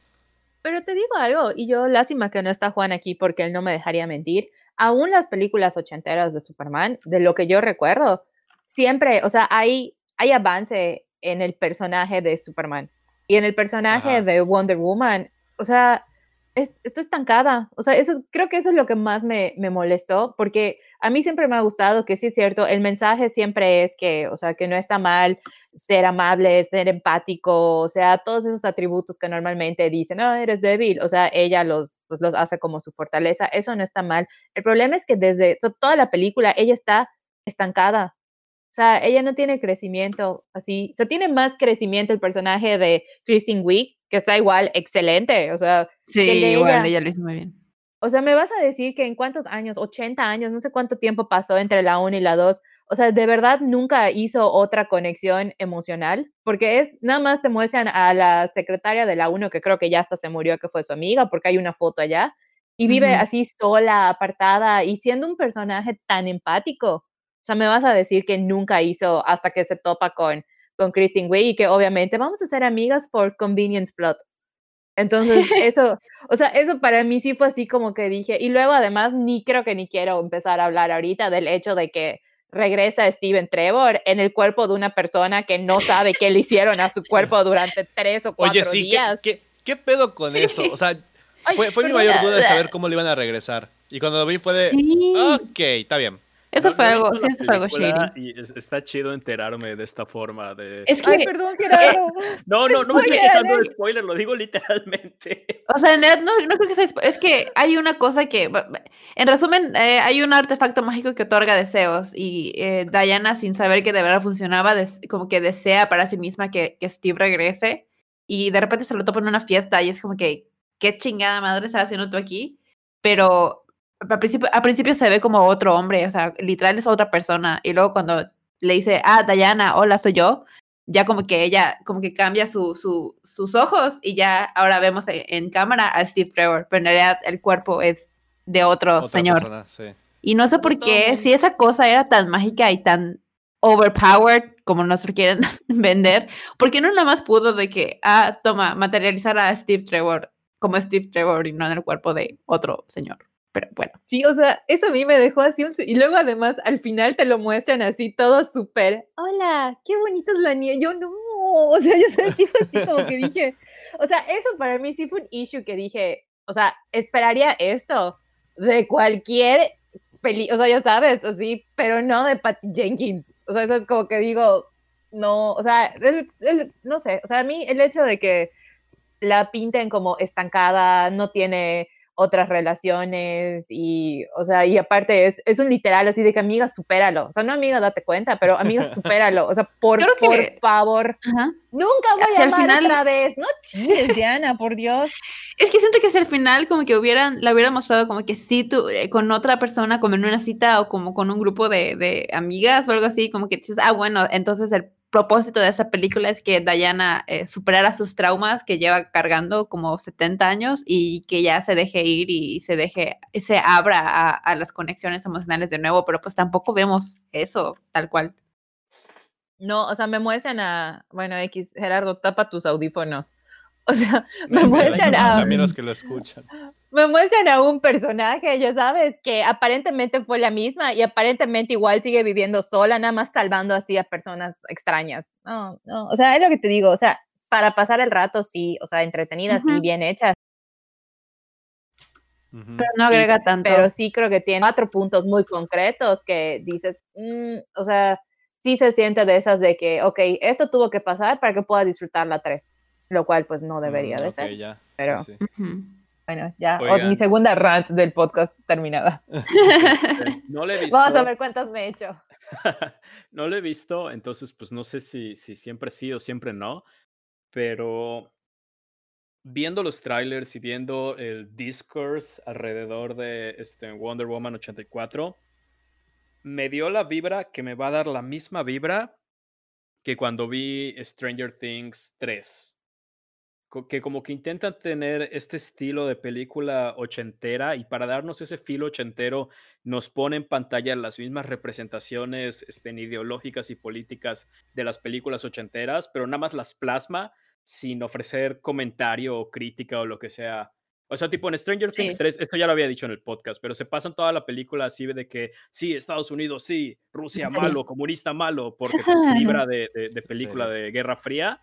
Pero te digo algo, y yo lástima que no está Juan aquí porque él no me dejaría mentir. Aún las películas ochenteras de Superman, de lo que yo recuerdo, siempre, o sea, hay, hay avance en el personaje de Superman y en el personaje Ajá. de Wonder Woman. O sea, es, está estancada. O sea, eso creo que eso es lo que más me, me molestó, porque a mí siempre me ha gustado que sí es cierto, el mensaje siempre es que, o sea, que no está mal ser amable, ser empático, o sea, todos esos atributos que normalmente dicen, no, eres débil, o sea, ella los, pues, los hace como su fortaleza, eso no está mal. El problema es que desde to- toda la película ella está estancada. O sea, ella no tiene crecimiento así. O sea, tiene más crecimiento el personaje de Kristen Wiig, que está igual excelente. O sea, Sí, igual, ella. ella lo hizo muy bien. o sea, me vas a decir que en cuántos años, 80 años, no sé cuánto tiempo pasó entre la 1 y la 2. O sea, de verdad nunca hizo otra conexión emocional, porque es nada más te muestran a la secretaria de la 1 que creo que ya hasta se murió, que fue su amiga, porque hay una foto allá, y vive Ujú. así sola, apartada, y siendo un personaje tan empático. O sea, me vas a decir que nunca hizo hasta que se topa con, con Kristen Wiig y que obviamente vamos a ser amigas por convenience plot. Entonces, eso, o sea, eso para mí sí fue así como que dije, y luego además ni creo que ni quiero empezar a hablar ahorita del hecho de que regresa Steven Trevor en el cuerpo de una persona que no sabe qué le hicieron a su cuerpo durante tres o cuatro Oye, sí, ¿qué, días. qué, qué pedo con eso? O sea, Ay, fue, fue mi perdón. mayor duda de saber cómo le iban a regresar. Y cuando lo vi fue de. Sí, Ok, está bien. Eso No- fue algo, sí, eso fue algo shady. Y es- está chido enterarme de esta forma de... Es que, Ay, perdón, Gerardo. No, no, no me estoy de alert. spoiler, lo digo literalmente. o sea, en realidad no, no creo que sea, es que hay una cosa que, en resumen, eh, hay un artefacto mágico que otorga deseos y eh, Diana, sin saber que de verdad funcionaba, des- como que desea para sí misma que, que Steve regrese y de repente se lo topa en una fiesta y es como que, ¿qué chingada madre estás haciendo tú aquí? Pero al principio, al principio se ve como otro hombre, o sea, literal es otra persona y luego cuando le dice, ah, Diana, hola, soy yo, ya como que ella, como que cambia su, su, sus ojos y ya ahora vemos en, en cámara a Steve Trevor, pero en realidad el cuerpo es de otro Otra señor. persona, sí. Y no sé por qué, si esa cosa era tan mágica y tan overpowered como nos lo quieren vender, ¿por qué no nada más pudo de que, ah, toma, materializar a Steve Trevor como Steve Trevor y no en el cuerpo de otro señor? Pero bueno. Sí, o sea, eso a mí me dejó así un... Y luego además al final te lo muestran así todo súper, hola, qué bonita es la niña. Yo no, o sea, yo sé, sí fue así como que dije, o sea, eso para mí sí fue un issue que dije, o sea, esperaría esto de cualquier peli, o sea, ya sabes, así, pero no de Patty Jenkins. O sea, eso es como que digo, no, o sea, el- el- no sé, o sea, a mí el hecho de que la pinten como estancada, no tiene otras relaciones y, o sea, y aparte es, es un literal así de que amiga, supéralo. O sea, no amiga, date cuenta, pero amiga, supéralo. O sea, por, que- por favor, Ajá. nunca voy Hacia a el amar final- otra vez. No chingues, Diana, por Dios. Es que siento que si al final como que hubieran, la hubieran mostrado como que sí, tú, eh, con otra persona, como en una cita o como con un grupo de, de amigas o algo así, como que dices, ah, bueno, entonces el propósito de esa película es que Diana eh, superara sus traumas que lleva cargando como 70 años y que ya se deje ir y se deje, se abra a, a las conexiones emocionales de nuevo, pero pues tampoco vemos eso tal cual. No, o sea, me muestran a, bueno, X, Gerardo, tapa tus audífonos. O sea, me muestran a, También los que lo escuchan. Me muestran a un personaje, ya sabes, que aparentemente fue la misma y aparentemente igual sigue viviendo sola, nada más salvando así a personas extrañas. No, no, o sea, es lo que te digo, o sea, para pasar el rato sí, o sea, entretenidas y Ujú. bien hechas. Pero no Sí, agrega tanto. pero sí creo que tiene cuatro puntos muy concretos que dices, mm, o sea, sí se siente de esas de que, ok, esto tuvo que pasar para que pueda disfrutar la 3, lo cual pues no debería Mm, de ok, ser. ya. Sí, pero- sí. Ujú. Bueno, ya, Oigan. mi segunda rant del podcast terminada. Este, No le he visto. Vamos a ver cuántas me he hecho. no lo he visto, entonces pues no sé si, si siempre sí o siempre no, pero viendo los trailers y viendo el discourse alrededor de este Wonder Woman 84, me dio la vibra que me va a dar la misma vibra que cuando vi Stranger Things 3. Que como que intentan tener este estilo de película ochentera y para darnos ese filo ochentero nos pone en pantalla las mismas representaciones este, ideológicas y políticas de las películas ochenteras, pero nada más las plasma sin ofrecer comentario o crítica o lo que sea. O sea, tipo en Stranger Things Sí. 3, esto ya lo había dicho en el podcast, pero se pasan toda la película así de que sí, Estados Unidos sí, Rusia malo, comunista malo, porque pues, vibra de, de- de película de Guerra Fría.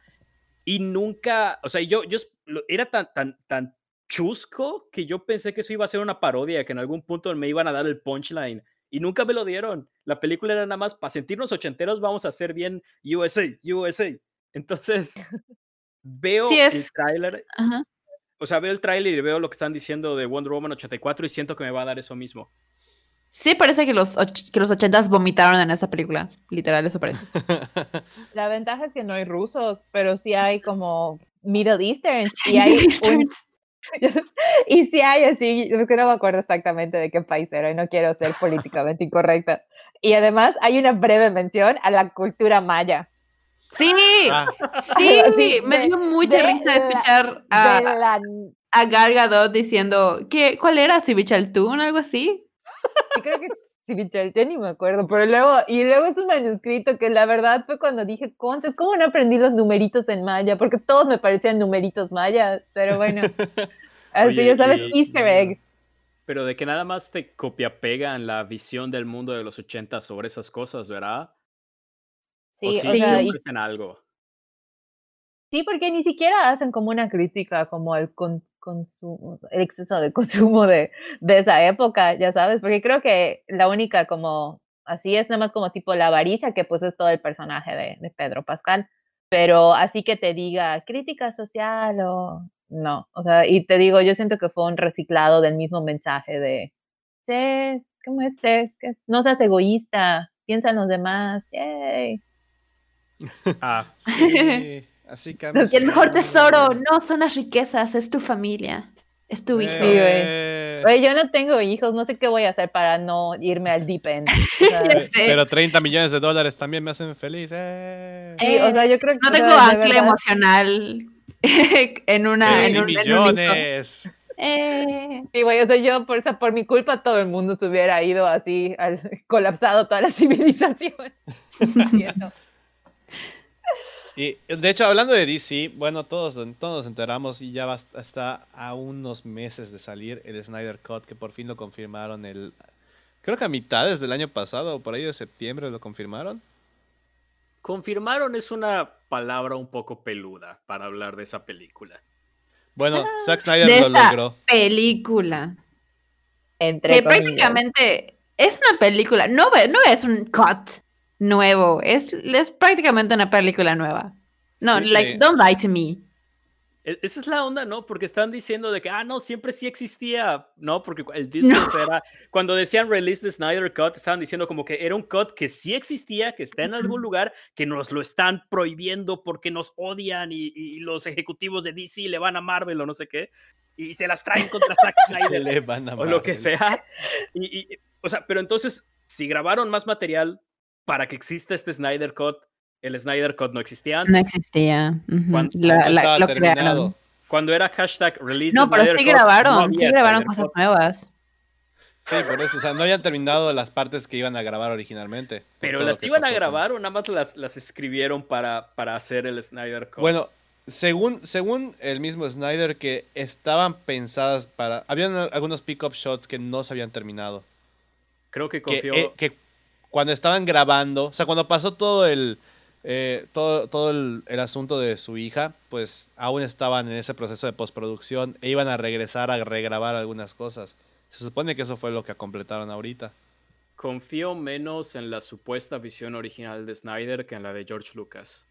Y nunca, o sea, yo, yo era tan, tan, tan chusco que yo pensé que eso iba a ser una parodia, que en algún punto me iban a dar el punchline. Y nunca me lo dieron. La película era nada más, para sentirnos ochenteros vamos a hacer bien USA, USA. Entonces, veo Sí, el tráiler, o sea, veo el tráiler y veo lo que están diciendo de Wonder Woman 84 y siento que me va a dar eso mismo. Sí, parece que los, que los ochentas vomitaron en esa película. Literal, eso parece. La ventaja es que no hay rusos, pero sí hay como Middle Easterns y hay un, y sí hay así, es que no me acuerdo exactamente de qué país era y no quiero ser políticamente incorrecta. Y además hay una breve mención a la cultura maya. Sí, Ah, sí, Así, me de- dio mucha de risa la- escuchar a, la, a Gal Gadot diciendo, ¿qué, ¿cuál era? ¿Sibichaltún? ¿Algo así? Y creo que sí, Michelle, ya ni me acuerdo, pero luego, y luego es un manuscrito que la verdad fue cuando dije, contes, ¿cómo no aprendí los numeritos en maya? Porque todos me parecían numeritos mayas, pero bueno, así Oye, ya sabes, y- easter egg. Pero de que nada más te copia pegan la visión del mundo de los 80 sobre esas cosas, ¿verdad? Sí, o o sí, sí, sea, y- algo. sí, porque ni siquiera hacen como una crítica como al con- consumo, el exceso de consumo de, de esa época, ya sabes, porque creo que la única como, así es nada más como tipo la avaricia, que pues es todo el personaje de, de Pedro Pascal, pero así que te diga crítica social o no, o sea, y te digo, yo siento que fue un reciclado del mismo mensaje de, sé, ¿cómo es? Sé que no seas egoísta, piensa en los demás, yay. Ah, sí, así cambia. Y el mejor tesoro no son las riquezas, es tu familia, es tu hijo. Eh, Oye, yo no tengo hijos, no sé qué voy a hacer para no irme al deep end. O sea. Pero 30 millones de dólares también me hacen feliz. eh. sí, o sea, yo creo que No o tengo ancla emocional en una... En sí un- en millones. Eh, Sí, güey, o sea, yo por, esa- por mi culpa todo el mundo se hubiera ido así, al, colapsado toda la civilización. Y de hecho, hablando de DC, bueno, todos, todos nos enteramos y ya va- está a unos meses de salir el Snyder Cut, que por fin lo confirmaron el. Creo que a mitades del año pasado, o por ahí de septiembre lo confirmaron. confirmaron es una palabra un poco peluda para hablar de esa película. Bueno, Zack Snyder de lo esta logró. película. Entre Que comillas. prácticamente es una película, no, ve- no es un cut nuevo, es, es prácticamente una película nueva. No, Sí, like, sí. don't lie to me. E- Esa es la onda, ¿no? Porque están diciendo de que, ah, no, siempre sí existía, ¿no? Porque el discurso era, cuando decían release the Snyder Cut, estaban diciendo como que era un cut que sí existía, que está en algún lugar, que nos lo están prohibiendo porque nos odian y, y los ejecutivos de DC le van a Marvel o no sé qué, y se las traen contra Zack Snyder Le van a o lo que sea. Y, y- o sea, pero entonces, si grabaron más material para que exista este Snyder Cut, el Snyder Cut no existía antes. No existía. ujú, Cuan- la- la- lo crearon. Cuando era hashtag release No, pero Snyder sí Cut, no grabaron, sí grabaron Snyder cosas Cut. nuevas. Sí, por eso. O sea, no habían terminado las partes que iban a grabar originalmente. Pero las iban a pasó grabar o nada más las, las escribieron para, para hacer el Snyder Cut. Bueno, según, según el mismo Snyder, que estaban pensadas para. Habían algunos pick-up shots que no se habían terminado. Creo que Que, confió. eh, que cuando estaban grabando, o sea, cuando pasó todo el. eh, todo todo el, el asunto de su hija, pues aún estaban en ese proceso de postproducción e iban a regresar a regrabar algunas cosas. Se supone que eso fue lo que completaron ahorita. Confío menos en la supuesta visión original de Snyder que en la de George Lucas.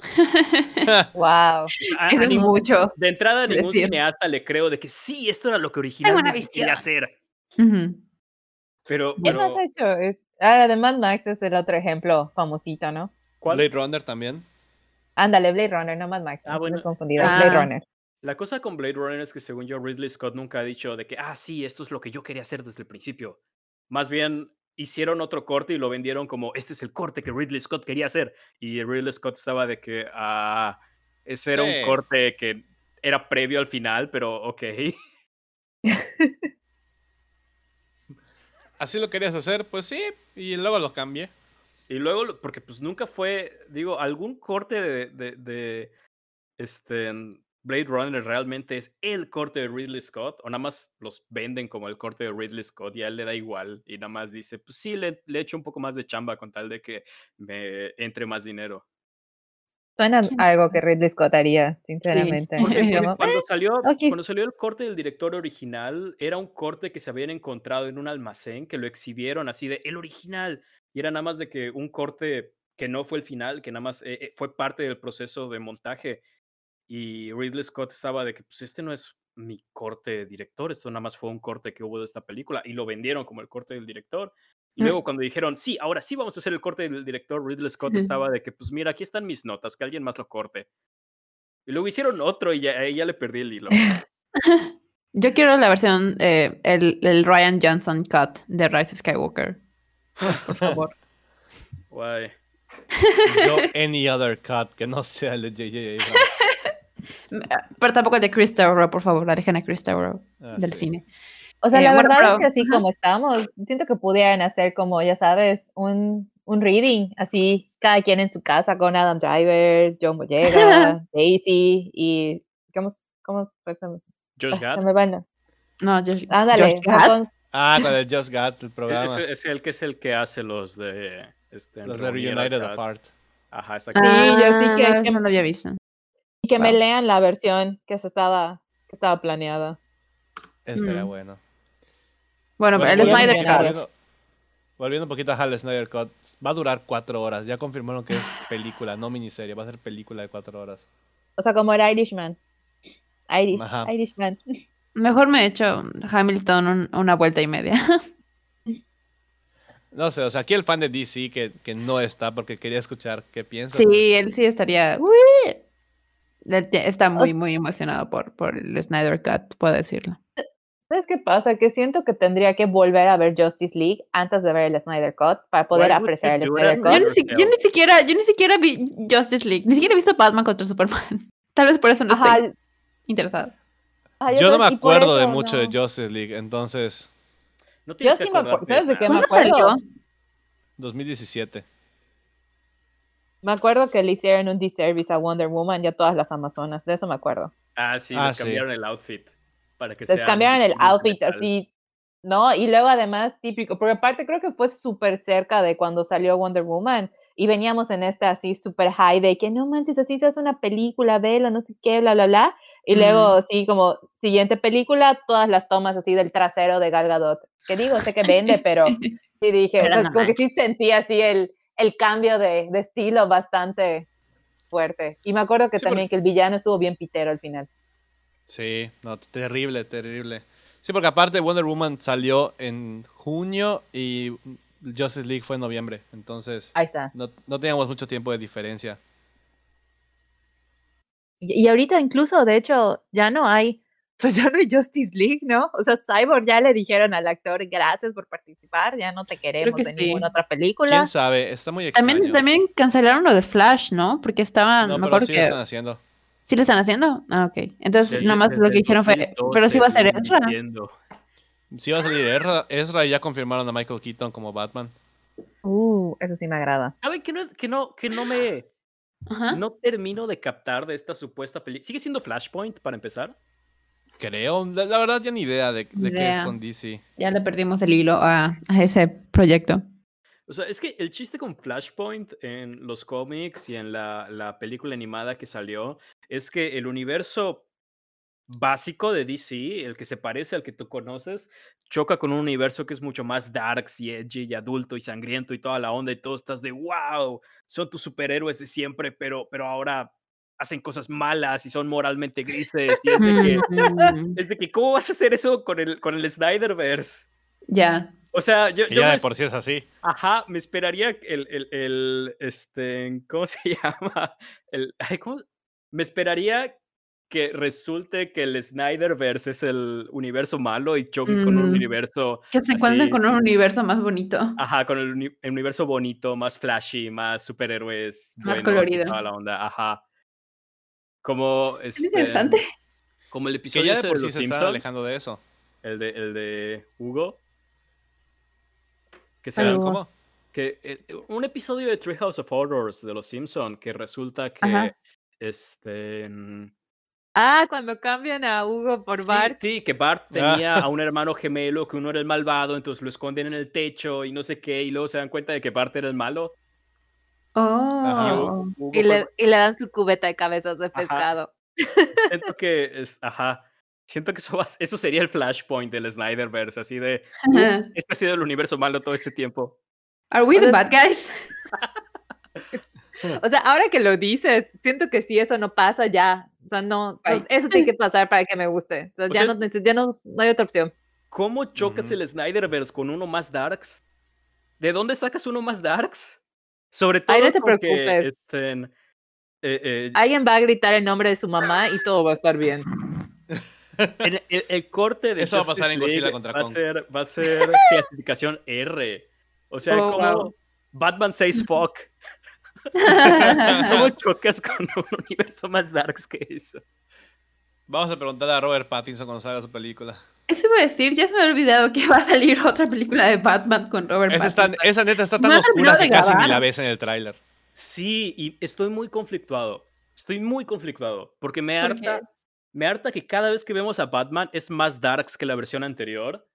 Wow. Eso es ningún- mucho. De entrada, a ningún decir. cineasta le creo de que sí, esto era lo que originalmente quería hacer. Ujú. Pero, ¿Quién más pero ha hecho? Es- Ah, de Mad Max es el otro ejemplo famosito, ¿no? ¿cuál? Blade Runner también. Ándale, Blade Runner, no Mad Max. Ah, bueno. bueno. confundido. Ah. Blade Runner. La cosa con Blade Runner es que según yo, Ridley Scott nunca ha dicho de que, ah, sí, esto es lo que yo quería hacer desde el principio. Más bien hicieron otro corte y lo vendieron como, este es el corte que Ridley Scott quería hacer. Y Ridley Scott estaba de que, ah, ese era Sí. un corte que era previo al final, pero ok. Así lo querías hacer, pues sí, y luego lo cambié. Y luego, porque pues nunca fue, digo, algún corte de, de, de, este Blade Runner realmente es el corte de Ridley Scott, o nada más los venden como el corte de Ridley Scott y a él le da igual, y nada más dice, pues sí, le, le echo un poco más de chamba con tal de que me entre más dinero. Suena algo que Ridley Scott haría, sinceramente. Porque, porque Como, cuando salió, ok. cuando salió el corte del director original, era un corte que se habían encontrado en un almacén, que lo exhibieron así de el original. Y era nada más de que un corte que no fue el final, que nada más eh, eh, fue parte del proceso de montaje. Y Ridley Scott estaba de que, pues este no es mi corte de director, esto nada más fue un corte que hubo de esta película. Y lo vendieron como el corte del director. Y luego cuando dijeron, sí, ahora sí vamos a hacer el corte del director, Ridley Scott estaba de que, pues mira, aquí están mis notas, que alguien más lo corte. Y luego hicieron otro y ya, ya le perdí el hilo. Yo quiero la versión, eh, el, el Ryan Johnson cut de Rise of Skywalker. Por favor. Guay. Yo, any other cut que no sea el de J.J. Abrams. Pero tampoco el de Chris Tauro, por favor, la dejen a Chris Tauro Ah, del sí. cine. O sea, Eh, la bueno, verdad pero- es que así ajá. como estamos, siento que pudieran hacer como, ya sabes, un, un reading, así, cada quien en su casa con Adam Driver, John Boyega, Daisy y... ¿Cómo, cómo pues, se me- Josh Gad. me van? No, Josh, Ándale, Josh Gad. con- Ah, con el Just Got, el Es, programa. es el que es el que hace los de este, Los de Reunited Apart. Ajá, exacto. Sí, yo sí que- Ah, que- no lo había visto. y que me Wow. lean la versión que se estaba, que estaba planeada. Este era Mm. bueno. Bueno, Bueno, el Snyder Cut. Volviendo, volviendo un poquito a Hal Snyder Cut, va a durar cuatro horas. Ya confirmaron que es película, no miniserie. Va a ser película de cuatro horas. O sea, como era Irishman. Irish, Ajá. Irishman. Mejor me he hecho Hamilton un- una vuelta y media. No sé, o sea, aquí el fan de DC que, que no está porque quería escuchar qué piensa. Sí, pues, él sí estaría. ¡Uy! Está muy, muy emocionado por, por el Snyder Cut, puedo decirlo. ¿Sabes qué pasa? Que siento que tendría que volver a ver Justice League antes de ver el Snyder Cut para poder apreciar el Snyder? Yo Cut. ni, si- yo ni siquiera, yo ni siquiera vi Justice League, ni siquiera he visto Batman contra Superman. Tal vez por eso no Ajá, estoy interesada. ajá, Yo no me acuerdo de mucho no. de Justice League, entonces, No tienes Yo que sí me acuerdo, ¿sabes de qué me ¿Cuándo acuerdo? salió? 2017. Me acuerdo que le hicieron un disservice a Wonder Woman y a todas las Amazonas, de eso me acuerdo. Ah, sí, Ah, les sí. cambiaron el outfit. Para que Les sea cambiaron el outfit metal. así, ¿no? Y luego además típico, porque aparte creo que fue súper cerca de cuando salió Wonder Woman y veníamos en esta así súper high de que no manches, así se hace una película, velo, no sé qué, bla, bla, bla. Y luego, sí, como siguiente película, todas las tomas así del trasero de Gal Gadot. Que digo, sé que vende, pero sí dije, Pero sea, no como que sí sentí así el, el cambio de, de estilo bastante fuerte. Y me acuerdo que Sí, también que el villano estuvo bien pitero al final. Sí, no, terrible, terrible. Sí, porque aparte Wonder Woman salió en junio y Justice League fue en noviembre. Entonces, Ahí está. no, no teníamos mucho tiempo de diferencia. Y, y ahorita incluso, de hecho, ya no hay, pues ya no hay Justice League, ¿no? O sea, Cyborg ya le dijeron al actor, gracias por participar, ya no te queremos que en sí. ninguna otra película. ¿Quién sabe? Está muy extraño. También, también cancelaron lo de Flash, ¿no? Porque estaban, no, me pero sí lo están haciendo. ¿Sí lo están haciendo? Ah, ok. Entonces, Desde- nada más desde lo que hicieron fue... 2012 Pero sí va a ser Ezra. Sí va a salir Ezra, Ezra y ya confirmaron a Michael Keaton como Batman. Uh, eso sí me agrada. ¿Saben que no, que no, que no me. Ajá. no termino de captar de esta supuesta película. ¿Sigue siendo Flashpoint para empezar? Creo, la, la verdad ya ni idea de, de qué es con DC. Ya le perdimos el hilo a, a ese proyecto. O sea, es que el chiste con Flashpoint en los cómics y en la, la película animada que salió es que el universo básico de DC, el que se parece al que tú conoces, choca con un universo que es mucho más darks y edgy y adulto y sangriento y toda la onda y todo estás de wow, son tus superhéroes de siempre, pero, pero ahora hacen cosas malas y son moralmente grises. Y es, de que, es de que, ¿cómo vas a hacer eso con el, con el Snyderverse? ya. O sea, yo, Que yo ya me de por sí es así. Ajá, me esperaría el, el, el, este, ¿cómo se llama? El, ay, ¿cómo? Me esperaría que resulte que el Snyderverse es el universo malo y choque con un universo, Que se encuentren con un universo más bonito. ajá, con el, uni- el universo bonito, más flashy, más superhéroes, Más buenos y colorido. toda la onda, ajá. Como, Es este, interesante. como el Que episodio ya de por de sí se están Simpson, alejando de eso. el de, el de Hugo, que se ¿Saben Algo. cómo? que eh, un episodio de Treehouse of Horrors de Los Simpson que resulta que Ajá. este mm, Ah, cuando cambian a Hugo por sí, Bart. sí, que Bart Ah. tenía a un hermano gemelo que uno era el malvado, entonces lo esconden en el techo y no sé qué y luego se dan cuenta de que Bart era el malo. y Oh. Hugo- Hugo Y le, fue- y le dan su cubeta de cabezas de Ajá. pescado. siento que es, ajá, siento que eso va- eso sería el flashpoint del Snyderverse, así de Ajá. "Ups, este ha sido el universo malo todo este tiempo. Are we the bad guys? O sea, ahora que lo dices, siento que si eso no pasa, ya. O sea, no, Ay. eso tiene que pasar para que me guste. O sea, O ya, sea, no, ya no, no hay otra opción. ¿Cómo chocas el Snyderverse con uno más darks? ¿De dónde sacas uno más darks? Sobre todo Ay, no te porque, preocupes. eh, eh, Alguien va a gritar el nombre de su mamá y todo va a estar bien. el, el- el corte de Eso va a pasar en Godzilla League contra va a Kong. ser, va a ser clasificación R. O sea, Oh, como wow. Batman says fuck. ¿Cómo chocas con un universo más darks que eso? Vamos a preguntarle a Robert Pattinson cuando salga su película. Eso iba a decir, ya se me había olvidado que va a salir otra película de Batman con Robert Esa, está- Pattinson. esa neta está tan No ha oscura que casi ni la ves en el tráiler. Sí, y estoy muy conflictuado. Estoy muy conflictuado. Porque me ¿Por harta, qué? Me harta que cada vez que vemos a Batman es más darks que la versión anterior.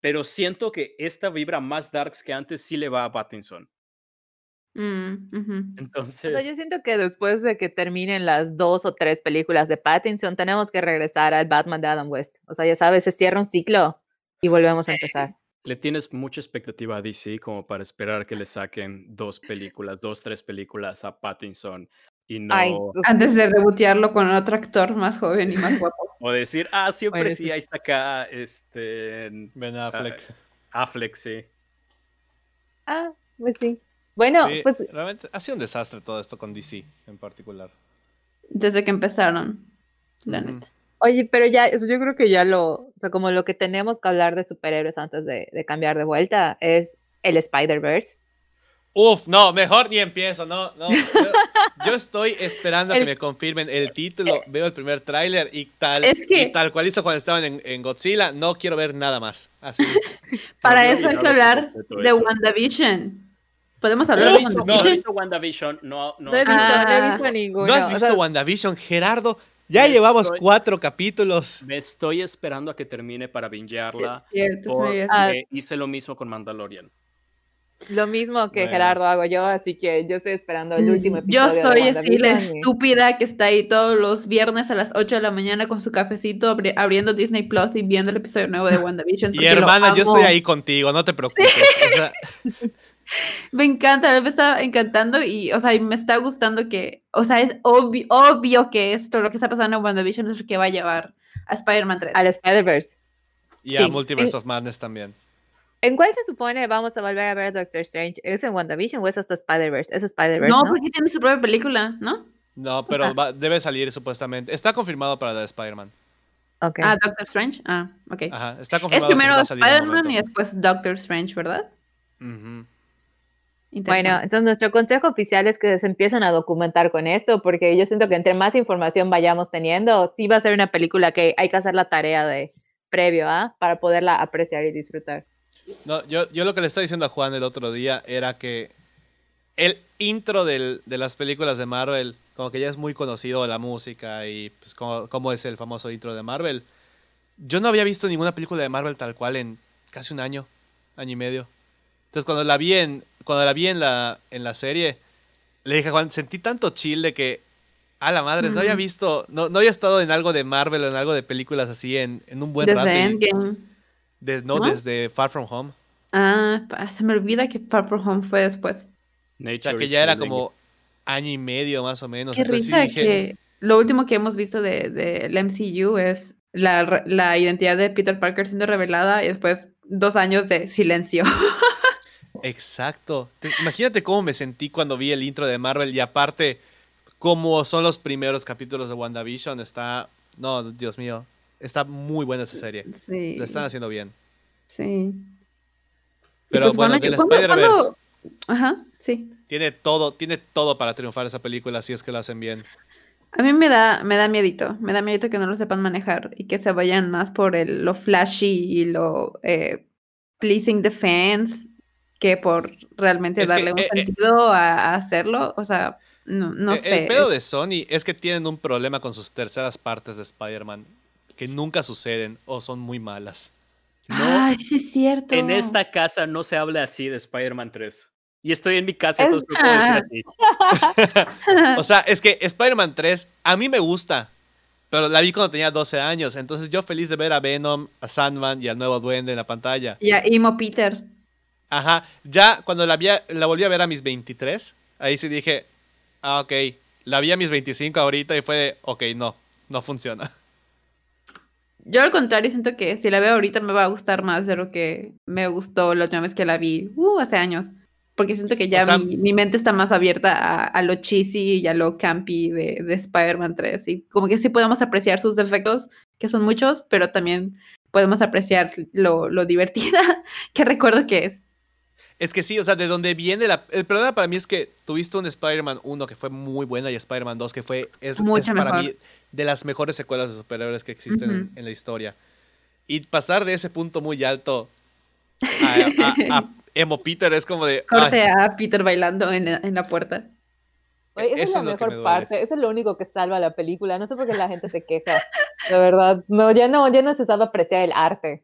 Pero siento que esta vibra más darks que antes sí le va a Pattinson. Mm, ujú. O Entonces, sea, yo siento que después de que terminen las dos o tres películas de Pattinson, tenemos que regresar al Batman de Adam West. O sea, ya sabes, se cierra un ciclo y volvemos a empezar. le tienes mucha expectativa a DC como para esperar que le saquen dos películas, dos, tres películas a Pattinson y no. Ay, Antes de rebotearlo con otro actor más joven y más guapo. O decir, ah, siempre Bueno, sí, ahí está acá, este. Ben Affleck. Affleck, sí. ah, pues sí. Bueno, Sí, pues realmente ha sido un desastre todo esto con DC en particular. Desde que empezaron, la neta. Oye, pero ya, yo creo que ya lo, o sea, como lo que tenemos que hablar de superhéroes antes de, de cambiar de vuelta es el Spider-Verse. Uf, no, mejor ni empiezo, no, no. Yo, yo estoy esperando a que El- me confirmen el título, veo el primer tráiler y tal, Es que- y tal cual hizo cuando estaban en, en Godzilla, no quiero ver nada más. Así. Para eso hay que hablar de eso. WandaVision. ¿Podemos hablar Uf, de No, no he WandaVision? visto WandaVision, no, no. No, he visto, no he Ah. visto ninguno. ¿No has o visto sea, WandaVision, Gerardo? Ya llevamos estoy- cuatro capítulos. Me estoy esperando a que termine para bingearla. Sí, es cierto, porque Ah. hice lo mismo con Mandalorian. Lo mismo que Bueno. Gerardo hago yo, así que yo estoy esperando el último Mm, Yo episodio. de soy así la estúpida que está ahí todos los viernes a las 8 de la mañana con su cafecito abri- abriendo Disney Plus y viendo el episodio nuevo de WandaVision. Y hermana, yo estoy ahí contigo, no te preocupes. O sea, Me encanta, me está encantando y, o sea, me está gustando que, o sea, es obvio, obvio que esto, lo que está pasando en WandaVision es lo que va a llevar a Spider-Man 3. al Spider-Verse. y Sí. a Multiverse of Madness también. ¿En cuál se supone vamos a volver a ver a Doctor Strange? ¿Es en WandaVision o es hasta Spider-Verse? Es Spider-Verse, no, ¿no? porque tiene su propia película, ¿no? No, pero va- debe salir supuestamente. Está confirmado para la de Spider-Man. Ok. Ah, Doctor Strange. Ah, ok. Ajá, está es confirmado. que primero Spider-Man y después Doctor Strange, ¿verdad? Ujú. Bueno, Interesante. entonces nuestro consejo oficial es que se empiecen a documentar con esto, porque yo siento que entre más información vayamos teniendo, sí va a ser una película que hay que hacer la tarea de previo, ¿ah? Para poderla apreciar y disfrutar. No, yo, yo lo que le estaba diciendo a Juan el otro día era que el intro del- de las películas de Marvel, como que ya es muy conocido la música y pues cómo, cómo es el famoso intro de Marvel. Yo no había visto ninguna película de Marvel tal cual en casi un año, año y medio. Entonces cuando la vi en, cuando la vi en la, en la serie, le dije a Juan, sentí tanto chill de que, a la madre, no había visto, no, no había estado en algo de Marvel o en algo de películas así en, en un buen Desde rato. y-. de- no, ¿No? desde Far From Home. Ah, se me olvida que Far From Home fue después. O sea, Nature que ya era como año y medio más o menos. Qué Entonces sí risa dije, que lo último que hemos visto de, del MCU es la, la identidad de Peter Parker siendo revelada y después dos años de silencio. Exacto. Te- imagínate cómo me sentí cuando vi el intro de Marvel y aparte, como son los primeros capítulos de WandaVision, está... No, Dios mío. Está muy buena esa serie. Sí. Lo están haciendo bien. Sí. Pero pues, bueno, del ¿cuándo- Spider-Verse Ajá, sí. tiene todo, tiene todo para triunfar esa película si es que lo hacen bien. A mí me da, me da miedito, me da miedito que no lo sepan manejar y que se vayan más por el, lo flashy y lo eh, pleasing the fans que por realmente Es que, darle un eh, eh, sentido a, a hacerlo. O sea, no, no E- sé. El pedo de Sony es que tienen un problema con sus terceras partes de Spider-Man que nunca suceden o son muy malas. No, Ay, sí es cierto. en esta casa no se habla así de Spider-Man 3. Y estoy en mi casa, Es- entonces no puedo decir así. O sea, es que Spider-Man 3 a mí me gusta, pero la vi cuando tenía 12 años, entonces yo feliz de ver a Venom, a Sandman y al nuevo duende en la pantalla. Y a Emo Peter. Ajá, ya cuando la, vi la volví a ver a mis 23, ahí sí dije, ah, ok, la vi a mis 25 ahorita y fue de, ok, no, no funciona. Yo al contrario siento que si la veo ahorita me va a gustar más de lo que me gustó la última vez que la vi, uh, hace años. Porque siento que ya sea- mi, mi mente está más abierta a, a lo cheesy y a lo campy de, de Spider-Man 3. Y como que sí podemos apreciar sus defectos, que son muchos, pero también podemos apreciar lo, lo divertida que recuerdo que es. Es que sí, o sea, de donde viene la... El problema para mí es que tuviste un Spider-Man 1 que fue muy buena y Spider-Man 2 que fue... Es, Mucho es para mejor. mí de las mejores secuelas de superhéroes que existen en, Ujú. en la historia. Y pasar de ese punto muy alto a, a- a Emo Peter es como de... Corte ay, a Peter bailando en, la- en la puerta. Oye, esa es eso la es lo que mejor me parte, eso es lo único que salva la película. No sé por qué la gente se queja. De verdad, no, ya no, ya no se sabe apreciar el arte.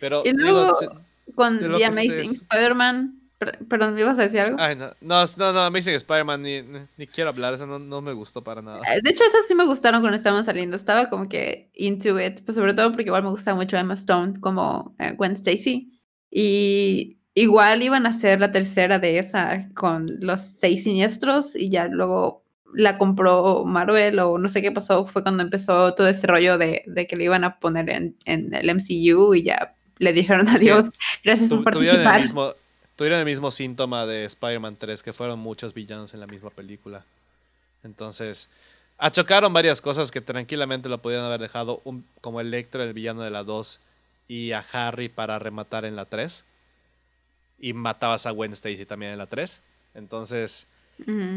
Pero Y digo, luego, se- con The Amazing Spider-Man. Per- Perdón, ¿me ibas a decir algo? ay, no, no, no, no, Amazing Spider-Man ni, ni- quiero hablar, eso no, no me gustó para nada. Eh, De hecho, esas sí me gustaron cuando estaban saliendo. Estaba como que into it, pues sobre todo porque igual me gusta mucho Emma Stone como eh, Gwen Stacy. Y igual iban a hacer la tercera de esa con los seis siniestros y ya luego la compró Marvel o no sé qué pasó. Fue cuando empezó todo ese rollo de, de que le iban a poner en, en el MCU y ya le dijeron adiós. Gracias Tu- por el participar. mismo, tuvieron el mismo síntoma de Spider-Man 3, que fueron muchos villanos en la misma película. Entonces, achocaron varias cosas que tranquilamente lo podían haber dejado, un- como Electro, el villano de la 2, y a Harry para rematar en la 3. Y matabas a Gwen Stacy también en la 3. Entonces,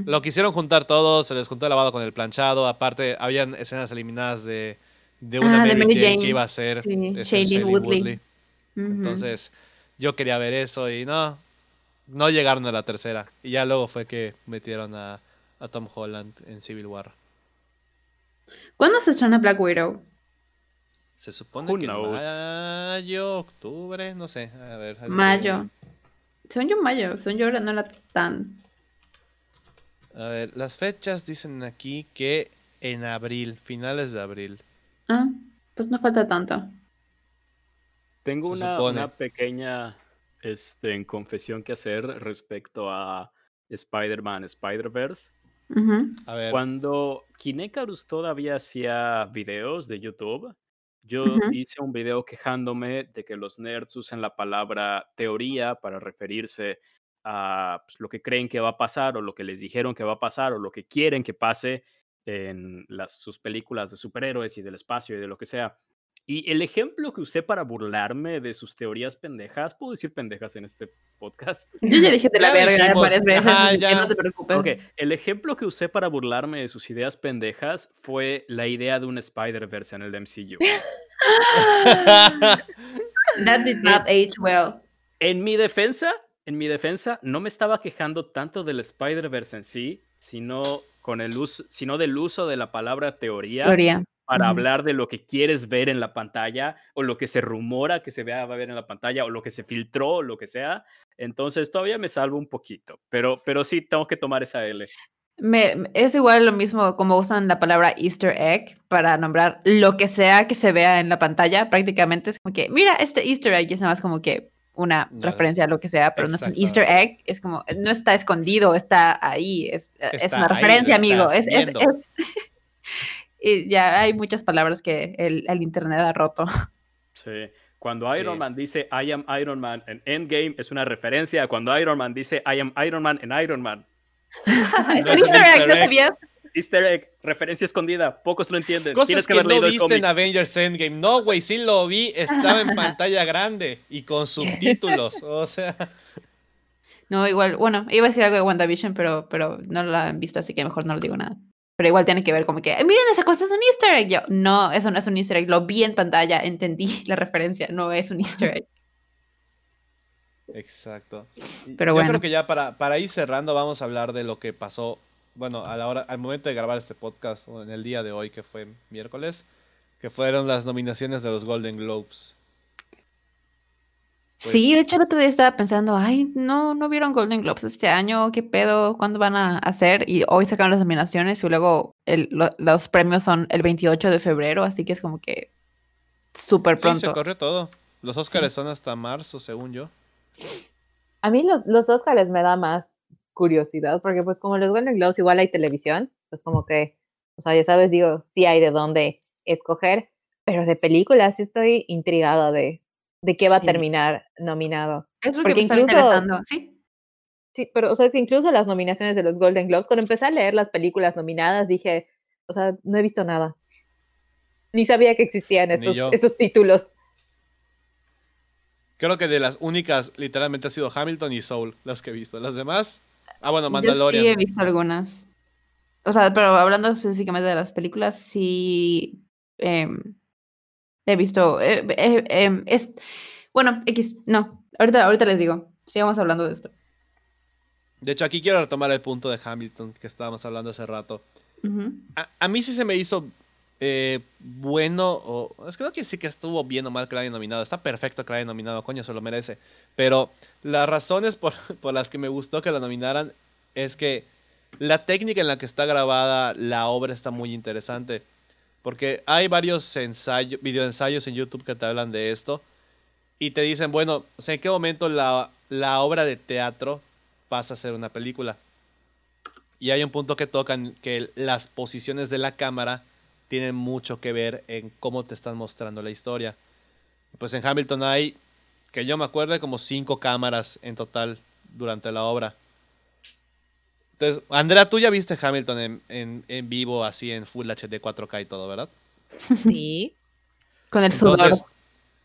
lo quisieron juntar todo, se les juntó el lavado con el planchado. Aparte, habían escenas eliminadas de, de una Ah, de Mary, Mary Jane, Jane. que iba a ser Sí, este, Shailene Woodley. Entonces, yo quería ver eso y no, no llegaron a la tercera. Y ya luego fue que metieron a, a Tom Holland en Civil War. ¿Cuándo se estrena Black Widow? Se supone Who que en knows? mayo, octubre, no sé. A ver. Mayo. Son yo mayo, son yo no era tan. A ver, las fechas dicen aquí que en abril, finales de abril. Ah, pues no falta tanto. Tengo una pequeña este, confesión que hacer respecto a Spider-Man, Spider-Verse. Ujú. A ver, Cuando Kinecarus todavía hacía videos de YouTube, yo hice un video quejándome de que los nerds usan la palabra teoría para referirse a pues, lo que creen que va a pasar o lo que les dijeron que va a pasar o lo que quieren que pase en las, sus películas de superhéroes y del espacio y de lo que sea. Y el ejemplo que usé para burlarme de sus teorías pendejas, puedo decir pendejas en este podcast. Yo ya dije de la verga varias veces, ajá, ya. no te preocupes. Ok, el ejemplo que usé para burlarme de sus ideas pendejas fue la idea de un Spider-Verse en el MCU. That did not age well. En mi defensa, en mi defensa, no me estaba quejando tanto del Spider-Verse en sí, sino, con el uso, sino del uso de la palabra teoría, Teoría. Para hablar de lo que quieres ver en la pantalla, o lo que se rumora que se vea va a ver en la pantalla, o lo que se filtró, o lo que sea. Entonces todavía me salvo un poquito, pero, pero sí tengo que tomar esa L. Me, es igual lo mismo como usan la palabra Easter egg para nombrar lo que sea que se vea en la pantalla. Prácticamente es como que, mira, este Easter egg es nada más como que una referencia a lo que sea, pero no es un Easter egg. Es como, no está escondido, está ahí. Es, es Está una ahí, referencia, lo amigo. Es, es- es- y ya hay muchas palabras que el, el internet ha roto. Sí. Cuando Iron Sí. Man dice I am Iron Man en Endgame, es una referencia a cuando Iron Man dice I am Iron Man en Iron Man. No es Easter egg, ¿no egg. sabías? Easter egg, referencia escondida, pocos lo entienden. Cosas Tienes que, que no viste en. Avengers Endgame. No, güey, sí lo vi. Estaba en pantalla grande y con subtítulos. O sea, No, igual, bueno, iba a decir algo de WandaVision, pero, pero no lo han visto, así que mejor no lo digo nada. Pero igual tiene que ver como que, miren, esa cosa es un easter egg. Yo, no, eso no es un easter egg. Lo vi en pantalla, entendí la referencia, no es un easter egg. exacto. Pero Yo bueno. creo que ya para, para ir cerrando vamos a hablar de lo que pasó, bueno, a la hora, al momento de grabar este podcast, o en el día de hoy, que fue miércoles, que fueron las nominaciones de los Golden Globes. Sí, de Pues- hecho el otro día estaba pensando, ay, no, no vieron Golden Globes este año, qué pedo, ¿cuándo van a hacer? Y hoy sacaron las nominaciones y luego el- lo- los premios son el 28 de febrero, así que es como que súper Sí, se pronto. corrió todo. Los Oscars son hasta marzo, según yo. A mí los, los Oscars me da más curiosidad, porque pues como los Golden Globes igual hay televisión, pues como que, o sea, ya sabes, digo, sí hay de dónde escoger, pero de películas sí estoy intrigada de, de qué va a terminar nominado. Es lo que porque me está incluso- interesando, sí. Sí, pero, o sea, es que incluso las nominaciones de los Golden Globes, cuando empecé a leer las películas nominadas, dije, o sea, no he visto nada. Ni sabía que existían estos, yo. estos títulos. Creo que de las únicas, literalmente, ha sido Hamilton y Soul las que he visto. Las demás. Ah, bueno, Yo Mandalorian. sí he visto algunas. O sea, pero hablando específicamente de las películas, sí em, he visto. eh, eh, em, es, bueno, X, no. Ahorita, ahorita les digo. Sigamos hablando de esto. De hecho, aquí quiero retomar el punto de Hamilton que estábamos hablando hace rato. A, a mí sí se me hizo eh, bueno, o es que no quiere decir que estuvo bien o mal que la hayan nominado. Está perfecto que la hayan nominado, coño, se lo merece. Pero las razones por, por las que me gustó que la nominaran es que la técnica en la que está grabada la obra está muy interesante. Porque hay varios ensayos, videoensayos en YouTube que te hablan de esto. Y te dicen, bueno, o sea, ¿en qué momento la, la obra de teatro pasa a ser una película? Y hay un punto que tocan que las posiciones de la cámara tienen mucho que ver en cómo te están mostrando la historia. Pues en Hamilton hay, que yo me acuerde, como cinco cámaras en total durante la obra. Entonces, Andrea, tú ya viste Hamilton en, en- en vivo, así en Full HD 4K y todo, ¿verdad? Sí. Con el sudor Entonces,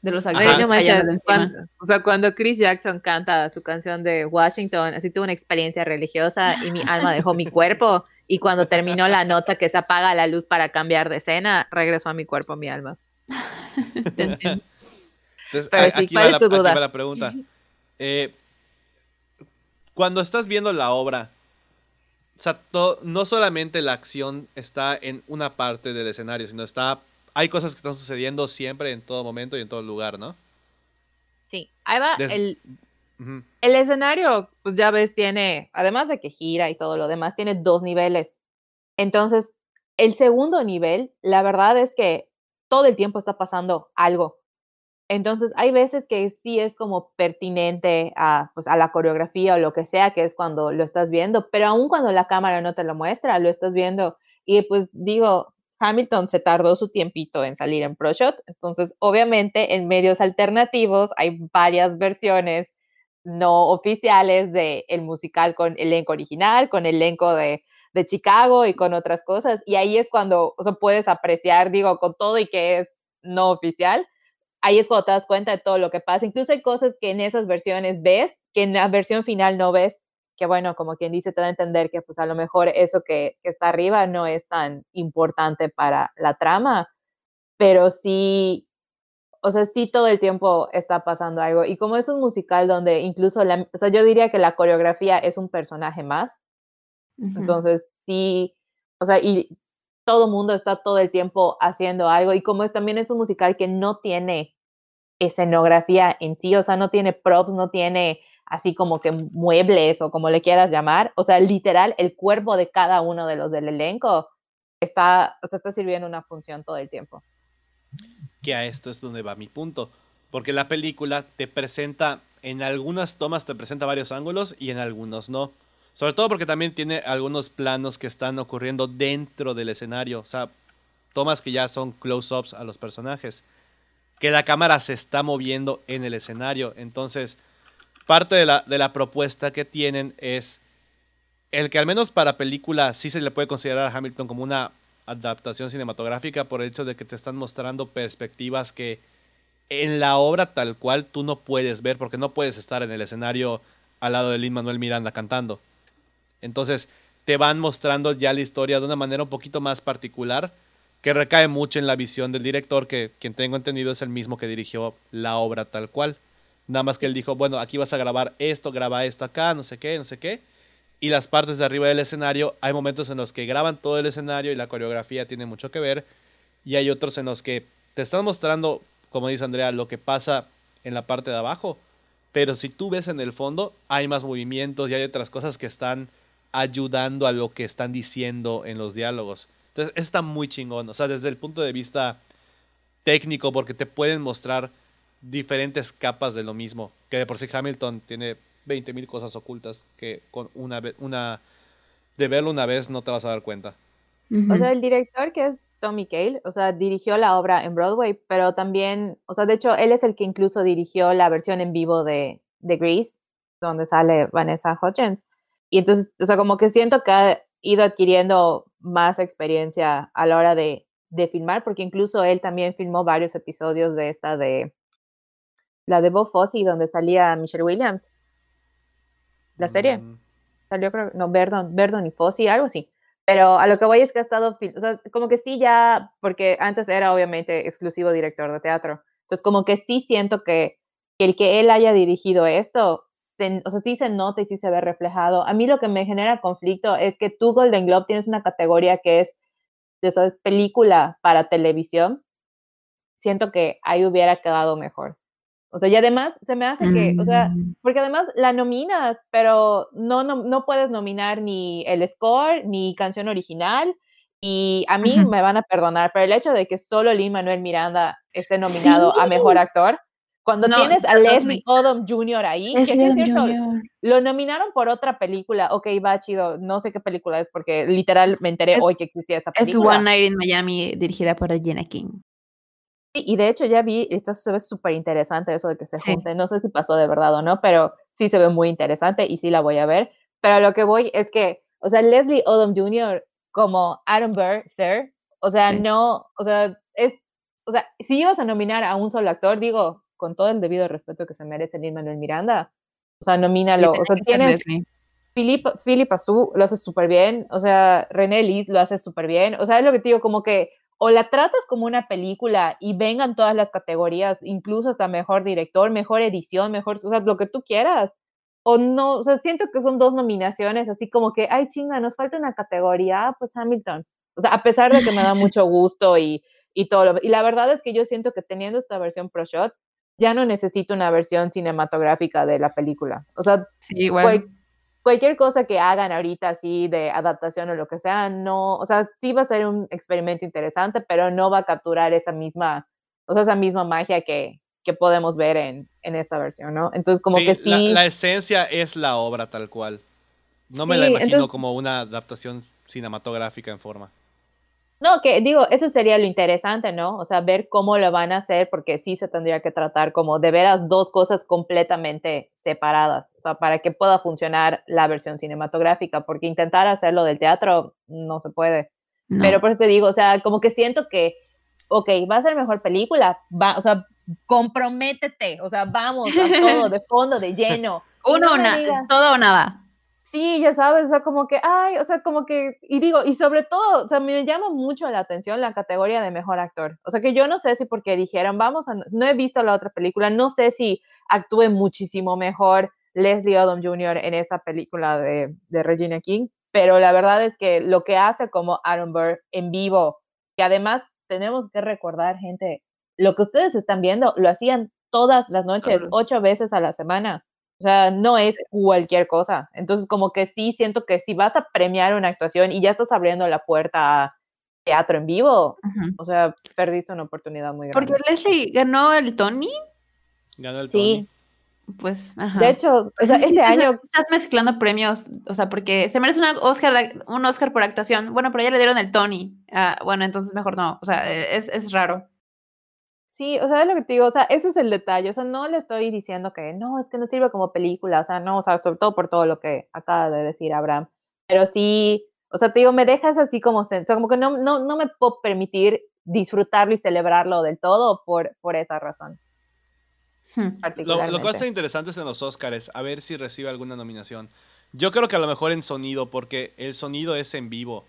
de los actores. no cuando- o sea, cuando Chris Jackson canta su canción de Washington, así tuve una experiencia religiosa y mi alma dejó mi cuerpo. Y cuando terminó la nota que se apaga la luz para cambiar de escena, regresó a mi cuerpo mi alma. Entonces, Pero sí, aquí, ¿cuál va es la, tu aquí duda? va la pregunta. Eh, cuando estás viendo la obra, o sea, to- no solamente la acción está en una parte del escenario, sino está... Hay cosas que están sucediendo siempre, en todo momento y en todo lugar, ¿no? Sí, ahí va. Des- el, el escenario, pues ya ves, tiene, además de que gira y todo lo demás, tiene dos niveles. Entonces, el segundo nivel, la verdad es que todo el tiempo está pasando algo. Entonces, hay veces que sí es como pertinente a, pues, a la coreografía o lo que sea, que es cuando lo estás viendo, pero aún cuando la cámara no te lo muestra, lo estás viendo. Y pues digo, Hamilton se tardó su tiempito en salir en ProShot, entonces obviamente en medios alternativos hay varias versiones no oficiales del el musical con elenco original, con elenco de, de Chicago y con otras cosas. Y ahí es cuando o sea, puedes apreciar, digo, con todo y que es no oficial, ahí es cuando te das cuenta de todo lo que pasa. Incluso hay cosas que en esas versiones ves, que en la versión final no ves, que bueno, como quien dice, te da a entender que pues a lo mejor eso que, que está arriba no es tan importante para la trama, pero sí, o sea, sí todo el tiempo está pasando algo. Y como es un musical donde incluso, la, o sea, yo diría que la coreografía es un personaje más. Entonces, sí, o sea, y todo mundo está todo el tiempo haciendo algo. Y como también es un musical que no tiene escenografía en sí, o sea, no tiene props, no tiene así como que muebles o como le quieras llamar. O sea, literal, el cuerpo de cada uno de los del elenco está, o sea, está sirviendo una función todo el tiempo que a esto es donde va mi punto. Porque la película te presenta, en algunas tomas te presenta varios ángulos y en algunos no. Sobre todo porque también tiene algunos planos que están ocurriendo dentro del escenario. O sea, tomas que ya son close-ups a los personajes. Que la cámara se está moviendo en el escenario. Entonces, parte de la, de la propuesta que tienen es el que al menos para película sí se le puede considerar a Hamilton como una adaptación cinematográfica por el hecho de que te están mostrando perspectivas que en la obra tal cual tú no puedes ver porque no puedes estar en el escenario al lado de Lin Manuel Miranda cantando. Entonces te van mostrando ya la historia de una manera un poquito más particular que recae mucho en la visión del director que quien tengo entendido es el mismo que dirigió la obra tal cual. Nada más que él dijo, bueno, aquí vas a grabar esto, graba esto acá, no sé qué, no sé qué y las partes de arriba del escenario, hay momentos en los que graban todo el escenario y la coreografía tiene mucho que ver, y hay otros en los que te están mostrando, como dice Andrea, lo que pasa en la parte de abajo, pero si tú ves en el fondo, hay más movimientos y hay otras cosas que están ayudando a lo que están diciendo en los diálogos. Entonces, está muy chingón, o sea, desde el punto de vista técnico, porque te pueden mostrar diferentes capas de lo mismo, que de por sí Hamilton tiene 20.000 cosas ocultas que con una, una de verlo una vez no te vas a dar cuenta. O sea, el director que es Tommy Cale, o sea, dirigió la obra en Broadway, pero también, o sea, de hecho, él es el que incluso dirigió la versión en vivo de, de Grease, donde sale Vanessa Hudgens. Y entonces, o sea, como que siento que ha ido adquiriendo más experiencia a la hora de, de filmar, porque incluso él también filmó varios episodios de esta de la de Bob Fosse, donde salía Michelle Williams la serie. Mm. Salió, creo, no, Verdon, Verdon y Fossi, algo así. Pero a lo que voy es que ha estado, o sea, como que sí ya, porque antes era obviamente exclusivo director de teatro. Entonces, como que sí siento que, el que él haya dirigido esto, o sea, sí se nota y sí se ve reflejado. A mí lo que me genera conflicto es que tú, Golden Globe, tienes una categoría que es de esa película para televisión. Siento que ahí hubiera quedado mejor. O sea, y además se me hace que, o sea, mm. porque además la nominas, pero no, no, no puedes nominar ni el score ni canción original. Y a mí me van a perdonar, pero el hecho de que solo Lin Manuel Miranda esté nominado a mejor actor, cuando tienes a Leslie Odom Jr. ahí, que sí es cierto, lo nominaron por otra película. Ok, va chido, no sé qué película es porque literal me enteré hoy que existía esa película. Es One Night in Miami, dirigida por Jenna King y de hecho ya vi, esto se ve súper interesante eso de que se junten, no sé si pasó de verdad o no, pero sí se ve muy interesante y sí la voy a ver. Pero lo que voy es que, o sea, Leslie Odom Jr. como Adam Burr, Sir, o sea, no, o sea, es, o sea, si ibas a nominar a un solo actor, digo, con todo el debido respeto que se merece Lin Manuel Miranda, o sea, nomínalo, o sea, tienes... Philip, Philip Azú lo hace súper bien, o sea, René Liz lo hace súper bien, o sea, es lo que te digo, como que o la tratas como una película y vengan todas las categorías, incluso hasta mejor director, mejor edición, mejor, o sea, lo que tú quieras. O no, o sea, siento que son dos nominaciones, así como que, ay, chinga, nos falta una categoría, ah, pues Hamilton. O sea, a pesar de que me da mucho gusto y, y todo lo, y la verdad es que yo siento que teniendo esta versión Pro Shot, ya no necesito una versión cinematográfica de la película. O sea, sí, igual cualquier cosa que hagan ahorita así de adaptación o lo que sea, no, o sea, sí va a ser un experimento interesante, pero no va a capturar esa misma, o sea, esa misma magia que, que podemos ver en, en, esta versión, ¿no? Entonces, como que sí. La, esencia es la obra tal cual. No me la imagino como una adaptación cinematográfica en forma. No, que digo, eso sería lo interesante, ¿no? O sea, ver cómo lo van a hacer, porque sí se tendría que tratar como de veras dos cosas completamente separadas, o sea, para que pueda funcionar la versión cinematográfica, porque intentar hacerlo del teatro no se puede. Pero por eso te digo, o sea, como que siento que, ok, va a ser mejor película, va, o sea, comprométete, o sea, vamos a todo, de fondo, de lleno. Uno o nada, todo o nada. Sí, ya sabes, o sea, como que, ay, o sea, como que, y digo, y sobre todo, o sea, me llama mucho la atención la categoría de mejor actor. O sea, que yo no sé si porque dijeron, vamos a, no he visto la otra película, no sé si actúe muchísimo mejor Leslie Odom Jr. en esa película de, de Regina King, pero la verdad es que lo que hace como Aaron Burr en vivo, que además tenemos que recordar, gente, lo que ustedes están viendo, lo hacían todas las noches, ocho veces a la semana. O sea, no es cualquier cosa. Entonces, como que sí, siento que si vas a premiar una actuación y ya estás abriendo la puerta a teatro en vivo, o sea, perdiste una oportunidad muy grande. Porque Leslie ganó el Tony. Ganó el Tony. Sí, Pues, ajá. de hecho, o sea, es que este estás- año, estás mezclando premios, o sea, porque se merece una Oscar, un Oscar por actuación. Bueno, pero ya le dieron el Tony. Ah, bueno, entonces mejor no. O sea, e, es, es raro. Sí, o sea, es lo que te digo, o sea, ese es el detalle, o sea, no le estoy diciendo que no, es que no sirve como película, o sea, no, o sea, sobre todo por todo lo que acaba de decir Abraham, pero sí, o sea, te digo, me dejas así como, o sea, como que no, no, no me puedo permitir disfrutarlo y celebrarlo del todo por, por esa razón, Hmm. Lo, lo que va a particularmente. estar interesante es en los Oscars, a ver si recibe alguna nominación. Yo creo que a lo mejor en sonido, porque el sonido es en vivo.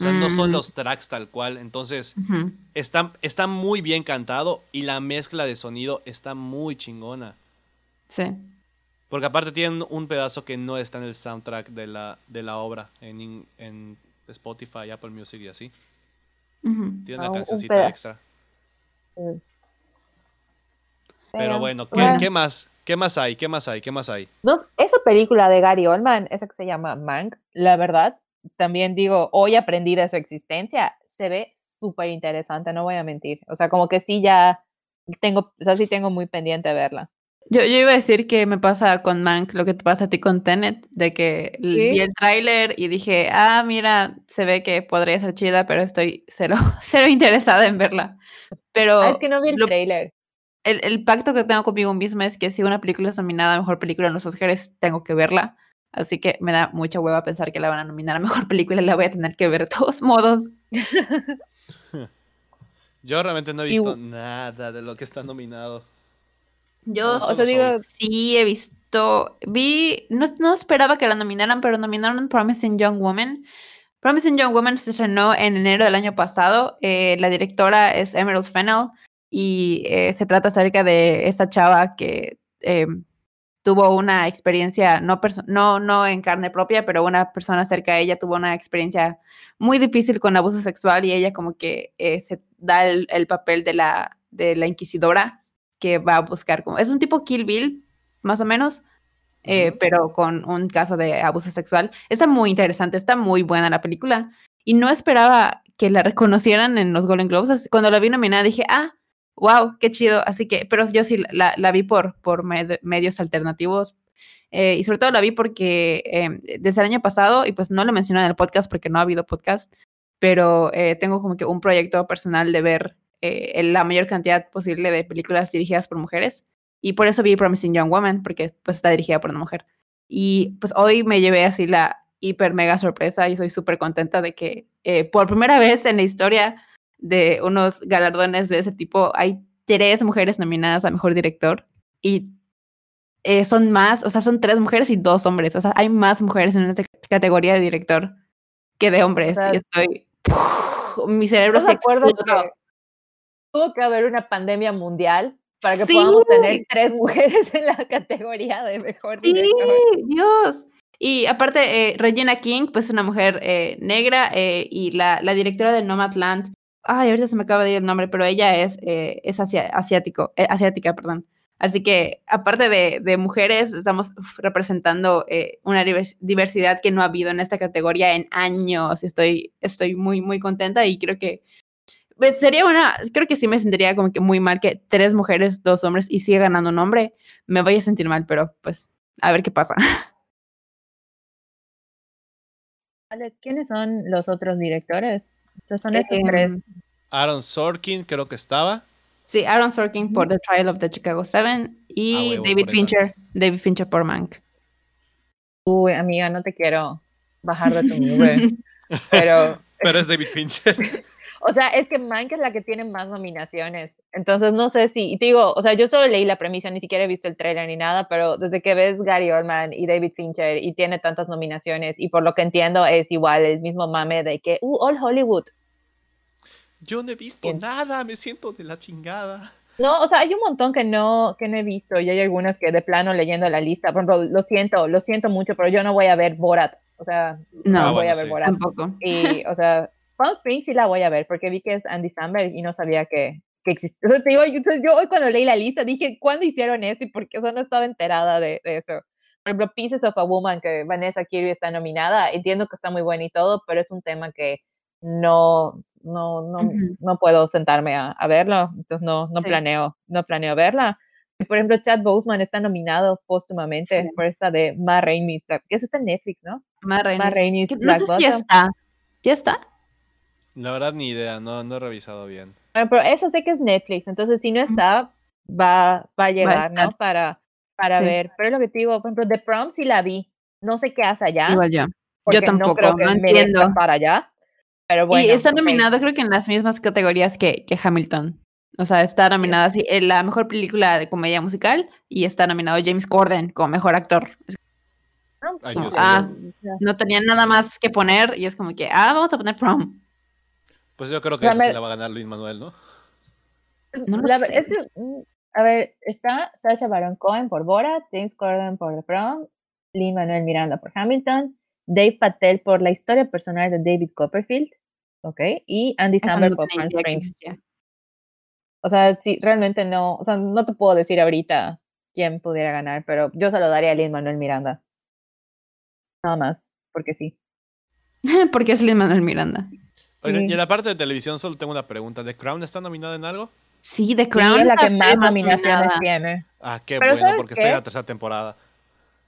O sea, no son Mm. los tracks tal cual. Entonces, está, está muy bien cantado y la mezcla de sonido está muy chingona. Sí. Porque aparte tienen un pedazo que no está en el soundtrack de la, de la obra, en, en Spotify, Apple Music y así. Tiene una cancioncita peda- extra. Pero bueno, ¿qué, bueno. qué más? ¿Qué más hay? ¿Qué más hay? ¿Qué más hay? No, esa película de Gary Oldman, esa que se llama Mank, la verdad, también digo, hoy aprendí de su existencia, se ve súper interesante, no voy a mentir. O sea, como que sí ya tengo, o sea, sí tengo muy pendiente verla. Yo, yo iba a decir que me pasa con Mank lo que te pasa a ti con Tenet, de que ¿Sí? vi el tráiler y dije, ah, mira, se ve que podría ser chida, pero estoy cero, cero interesada en verla. Pero Ah, es que no vi el trailer. el, el pacto que tengo conmigo misma es que si una película es nominada a Mejor Película en los Oscars, tengo que verla. Así que me da mucha hueva pensar que la van a nominar a Mejor Película y la voy a tener que ver de todos modos. Yo realmente no he visto nada de lo que está nominado. Yo O sea, digo- sí he visto, vi, no, no esperaba que la nominaran, pero nominaron Promising Young Woman. Promising Young Woman se estrenó en enero del año pasado. eh, la directora es Emerald Fennell y eh, se trata acerca de esta chava que eh, tuvo una experiencia, no, no, no en carne propia, pero una persona cerca de ella tuvo una experiencia muy difícil con abuso sexual y ella como que eh, se da el, el papel de la, de la inquisidora que va a buscar como, es un tipo Kill Bill, más o menos, eh, pero con un caso de abuso sexual. Está muy interesante, está muy buena la película y no esperaba que la reconocieran en los Golden Globes. Cuando la vi nominada dije, ah, wow, qué chido. Así que, pero yo sí la, vi por, por med- medios alternativos. eh, y sobre todo la vi porque eh, desde el año pasado, y pues no lo mencioné en el podcast porque no ha habido podcast, pero eh, tengo como que un proyecto personal de ver eh, la mayor cantidad posible de películas dirigidas por mujeres. Y por eso vi Promising Young Woman, porque pues está dirigida por una mujer. Y pues hoy me llevé así la hiper mega sorpresa y soy súper contenta de que por primera vez en la historia de unos galardones de ese tipo hay tres mujeres nominadas a Mejor Director y eh, son más, o sea, son tres mujeres y dos hombres. O sea, hay más mujeres en esta categoría de director que de hombres. sea, y estoy... mi cerebro ¿Estás se explotó. que tuvo que haber una pandemia mundial para que Sí. podamos tener tres mujeres en la categoría de mejor Sí, director? Dios. Y aparte, eh, Regina King, pues es una mujer eh, negra eh, y la, la directora de Nomadland, ay, ahorita se me acaba de ir el nombre, pero ella es, eh, es asia- asiático, eh, asiática, perdón. Así que, aparte de, mujeres, estamos representando eh, una divers- diversidad que no ha habido en esta categoría en años. Estoy, estoy muy, muy contenta y creo que pues, sería una, creo que sí me sentiría como que muy mal que tres mujeres, dos hombres y sigue ganando un hombre. Me voy a sentir mal, pero pues a ver qué pasa. ¿Quiénes son los otros directores? Son estos tres. Em, Aaron Sorkin creo que estaba. Sí, Aaron Sorkin por The Trial of the Chicago Seven y Ah, huevo, David. Fincher, David Fincher por Mank. Uy, amiga, no te quiero bajar de tu nube, pero, Pero es David Fincher. O sea, es que Mank es la que tiene más nominaciones. Entonces, no sé si, y te digo, o sea, yo solo leí la premisa, ni siquiera he visto el trailer ni nada, pero desde que ves Gary Oldman y David Fincher y tiene tantas nominaciones, y por lo que entiendo es igual el mismo mame de que, uh, All Hollywood. Yo no he visto Bien. nada, me siento de la chingada. No, o sea, hay un montón que no, que no he visto y hay algunas que de plano leyendo la lista, por ejemplo, lo siento, lo siento mucho, pero yo no voy a ver Borat, o sea, No, no voy bueno, a ver sí. Borat. Tampoco. Y, o sea, Palm Springs sí la voy a ver porque vi que es Andy Samberg y no sabía que, que existía. O sea, te digo, yo, yo hoy cuando leí la lista dije, ¿cuándo hicieron esto? Y por qué eso no estaba enterada de, de eso. Por ejemplo, Pieces of a Woman, que Vanessa Kirby está nominada, entiendo que está muy buena y todo, pero es un tema que no, no, no, Ujú. no puedo sentarme a, a verlo, entonces no, no Sí. planeo, no planeo verla. Por ejemplo, Chad Boseman está nominado póstumamente Sí. por esta de Ma Rainey, que eso está en Netflix, ¿no? Ma Rainey. No sé si ya está. ¿Ya está? La verdad, ni idea, no, no he revisado bien. Bueno, pero eso sé que es Netflix, entonces si no está, va, va a llegar, ¿no? Para, para Sí. ver. Pero es lo que te digo, por ejemplo, The Prom sí la vi. No sé qué hace allá. Igual yo. porque tampoco, no creo que no entiendo. estar allá. Pero bueno. y está nominado creo que en las mismas categorías que, que Hamilton. O sea, está nominada así en la mejor película de comedia musical y está nominado James Corden como mejor actor. Ay, como, ah, no tenía nada más que poner y es como que, ah, vamos a poner prom. Pues yo creo que sea, esa sí me- la va a ganar Luis Manuel, ¿no? No lo la sé. es que, a ver, está Sacha Baron Cohen por Borat, James Corden por The Prom, Lin Manuel Miranda por Hamilton, Dave Patel por la historia personal de David Copperfield, ¿ok? Y Andy Ah, Samberg por Palm Springs. O sea, sí, realmente no, o sea, no te puedo decir ahorita quién pudiera ganar, pero yo se lo daría a Lin Manuel Miranda. Nada más, porque sí. Porque es Lin Manuel Miranda. Y en la parte de televisión solo tengo una pregunta. ¿The Crown está nominada en algo? Sí, The Sí, Crown es la que más nominaciones nominada. tiene. Ah, qué Pero bueno, ¿sabes porque está en la tercera temporada.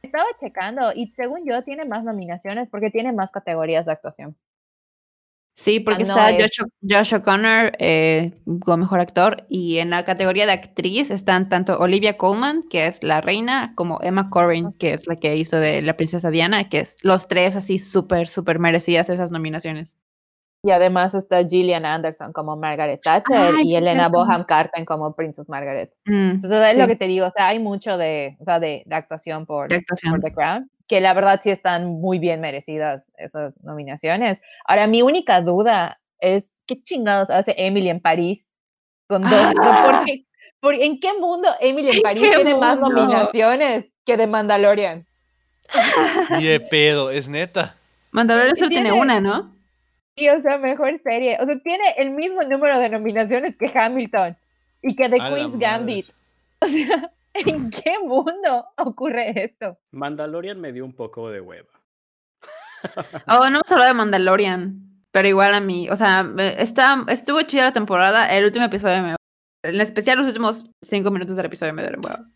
Estaba checando y según yo tiene más nominaciones porque tiene más categorías de actuación. Sí, porque Ah, no está es- Josh, Josh O'Connor eh, como mejor actor y en la categoría de actriz están tanto Olivia Colman, que es la reina, como Emma Corrin, que es la que hizo de la princesa Diana, que es los tres así súper, súper merecidas esas nominaciones. Y además está Gillian Anderson como Margaret Thatcher Ay, y Elena. Boham Carter como Princess Margaret. Mm, Entonces es sí, lo que te digo, o sea, hay mucho de, o sea, de, de actuación por, de actuación. por The Crown, que la verdad sí están muy bien merecidas esas nominaciones. Ahora, mi única duda es, ¿qué chingados hace Emily en París con dos? sea, ¿por Ah. qué- por- ¿En qué mundo Emily en ¿En París tiene más mundo? nominaciones que de Mandalorian? Ni de pedo, es neta. Mandalorian solo tiene tiene- una, ¿no? Sí, o sea, mejor serie. O sea, tiene el mismo número de nominaciones que Hamilton y que The A Queen's. Gambit. O sea, ¿en qué mundo ocurre esto? Mandalorian me dio un poco de hueva. Oh, no hemos hablado de Mandalorian, pero igual a mí, o sea, está, estuvo chida la temporada, el último episodio me... En especial los últimos cinco minutos del episodio me dieron hueva.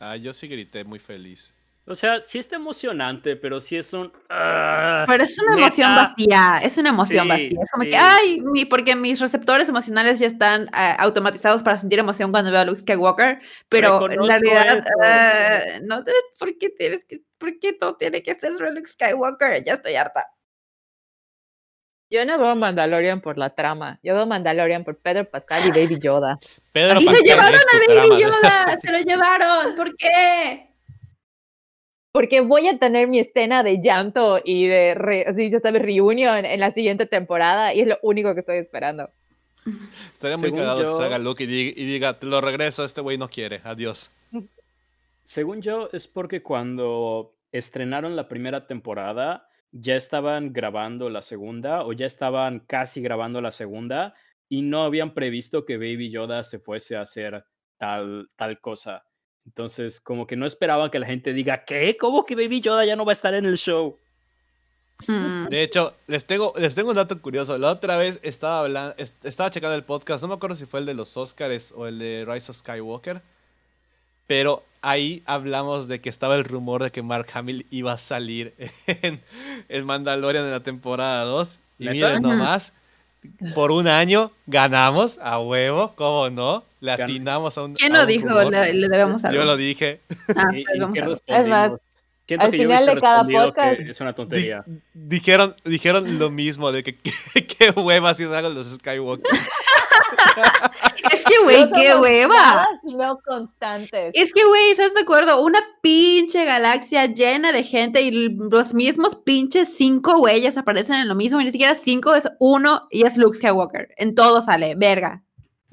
Ah, yo sí grité muy feliz. O sea, sí está emocionante, pero sí es un... ah, Pero es una emoción neta. vacía, es una emoción Sí, vacía. Es como sí. que, ay, mi, porque mis receptores emocionales ya están ah, automatizados para sentir emoción cuando veo a Luke Skywalker, pero en Reconozco realidad, ah, no, te- ¿por qué tienes que, por qué todo tiene que ser sobre Luke Skywalker? Ya estoy harta. Yo no veo Mandalorian por la trama. Yo veo Mandalorian por Pedro Pascal y Baby Yoda. Pedro Y se Pascal llevaron es tu a trama Baby la Yoda, se lo llevaron, ¿por qué? Porque voy a tener mi escena de llanto y de, re- así, ya sabes, reunion en la siguiente temporada y es lo único que estoy esperando. Estaría muy Según cagado que yo- salga Luke y diga, y diga, te lo regreso, este güey no quiere, adiós. Según yo, es porque cuando estrenaron la primera temporada, ya estaban grabando la segunda o ya estaban casi grabando la segunda y no habían previsto que Baby Yoda se fuese a hacer tal, tal cosa. Entonces, como que no esperaban que la gente diga, ¿qué? ¿Cómo que Baby Yoda ya no va a estar en el show? Mm, De hecho, les tengo, les tengo un dato curioso. La otra vez estaba hablando, estaba checando el podcast, no me acuerdo si fue el de los Oscars o el de Rise of Skywalker. Pero ahí hablamos de que estaba el rumor de que Mark Hamill iba a salir en, en Mandalorian en la temporada 2. Y miren nomás, por un año ganamos a huevo, ¿cómo no? Le atinamos a un. ¿Quién lo un dijo? Le, le debemos algo. Yo lo dije. Ah, ¿Y, y debemos qué algo. Es más, Al final de cada podcast- Es una Di- tontería. dijeron, dijeron lo mismo de que qué hueva si hago los Skywalker. Es que, güey, No qué hueva. sino constantes. Es que, güey, ¿estás de acuerdo? Una pinche galaxia llena de gente y los mismos pinches cinco güeyes aparecen en lo mismo y ni siquiera cinco es uno y es Luke Skywalker. En todo sale, verga.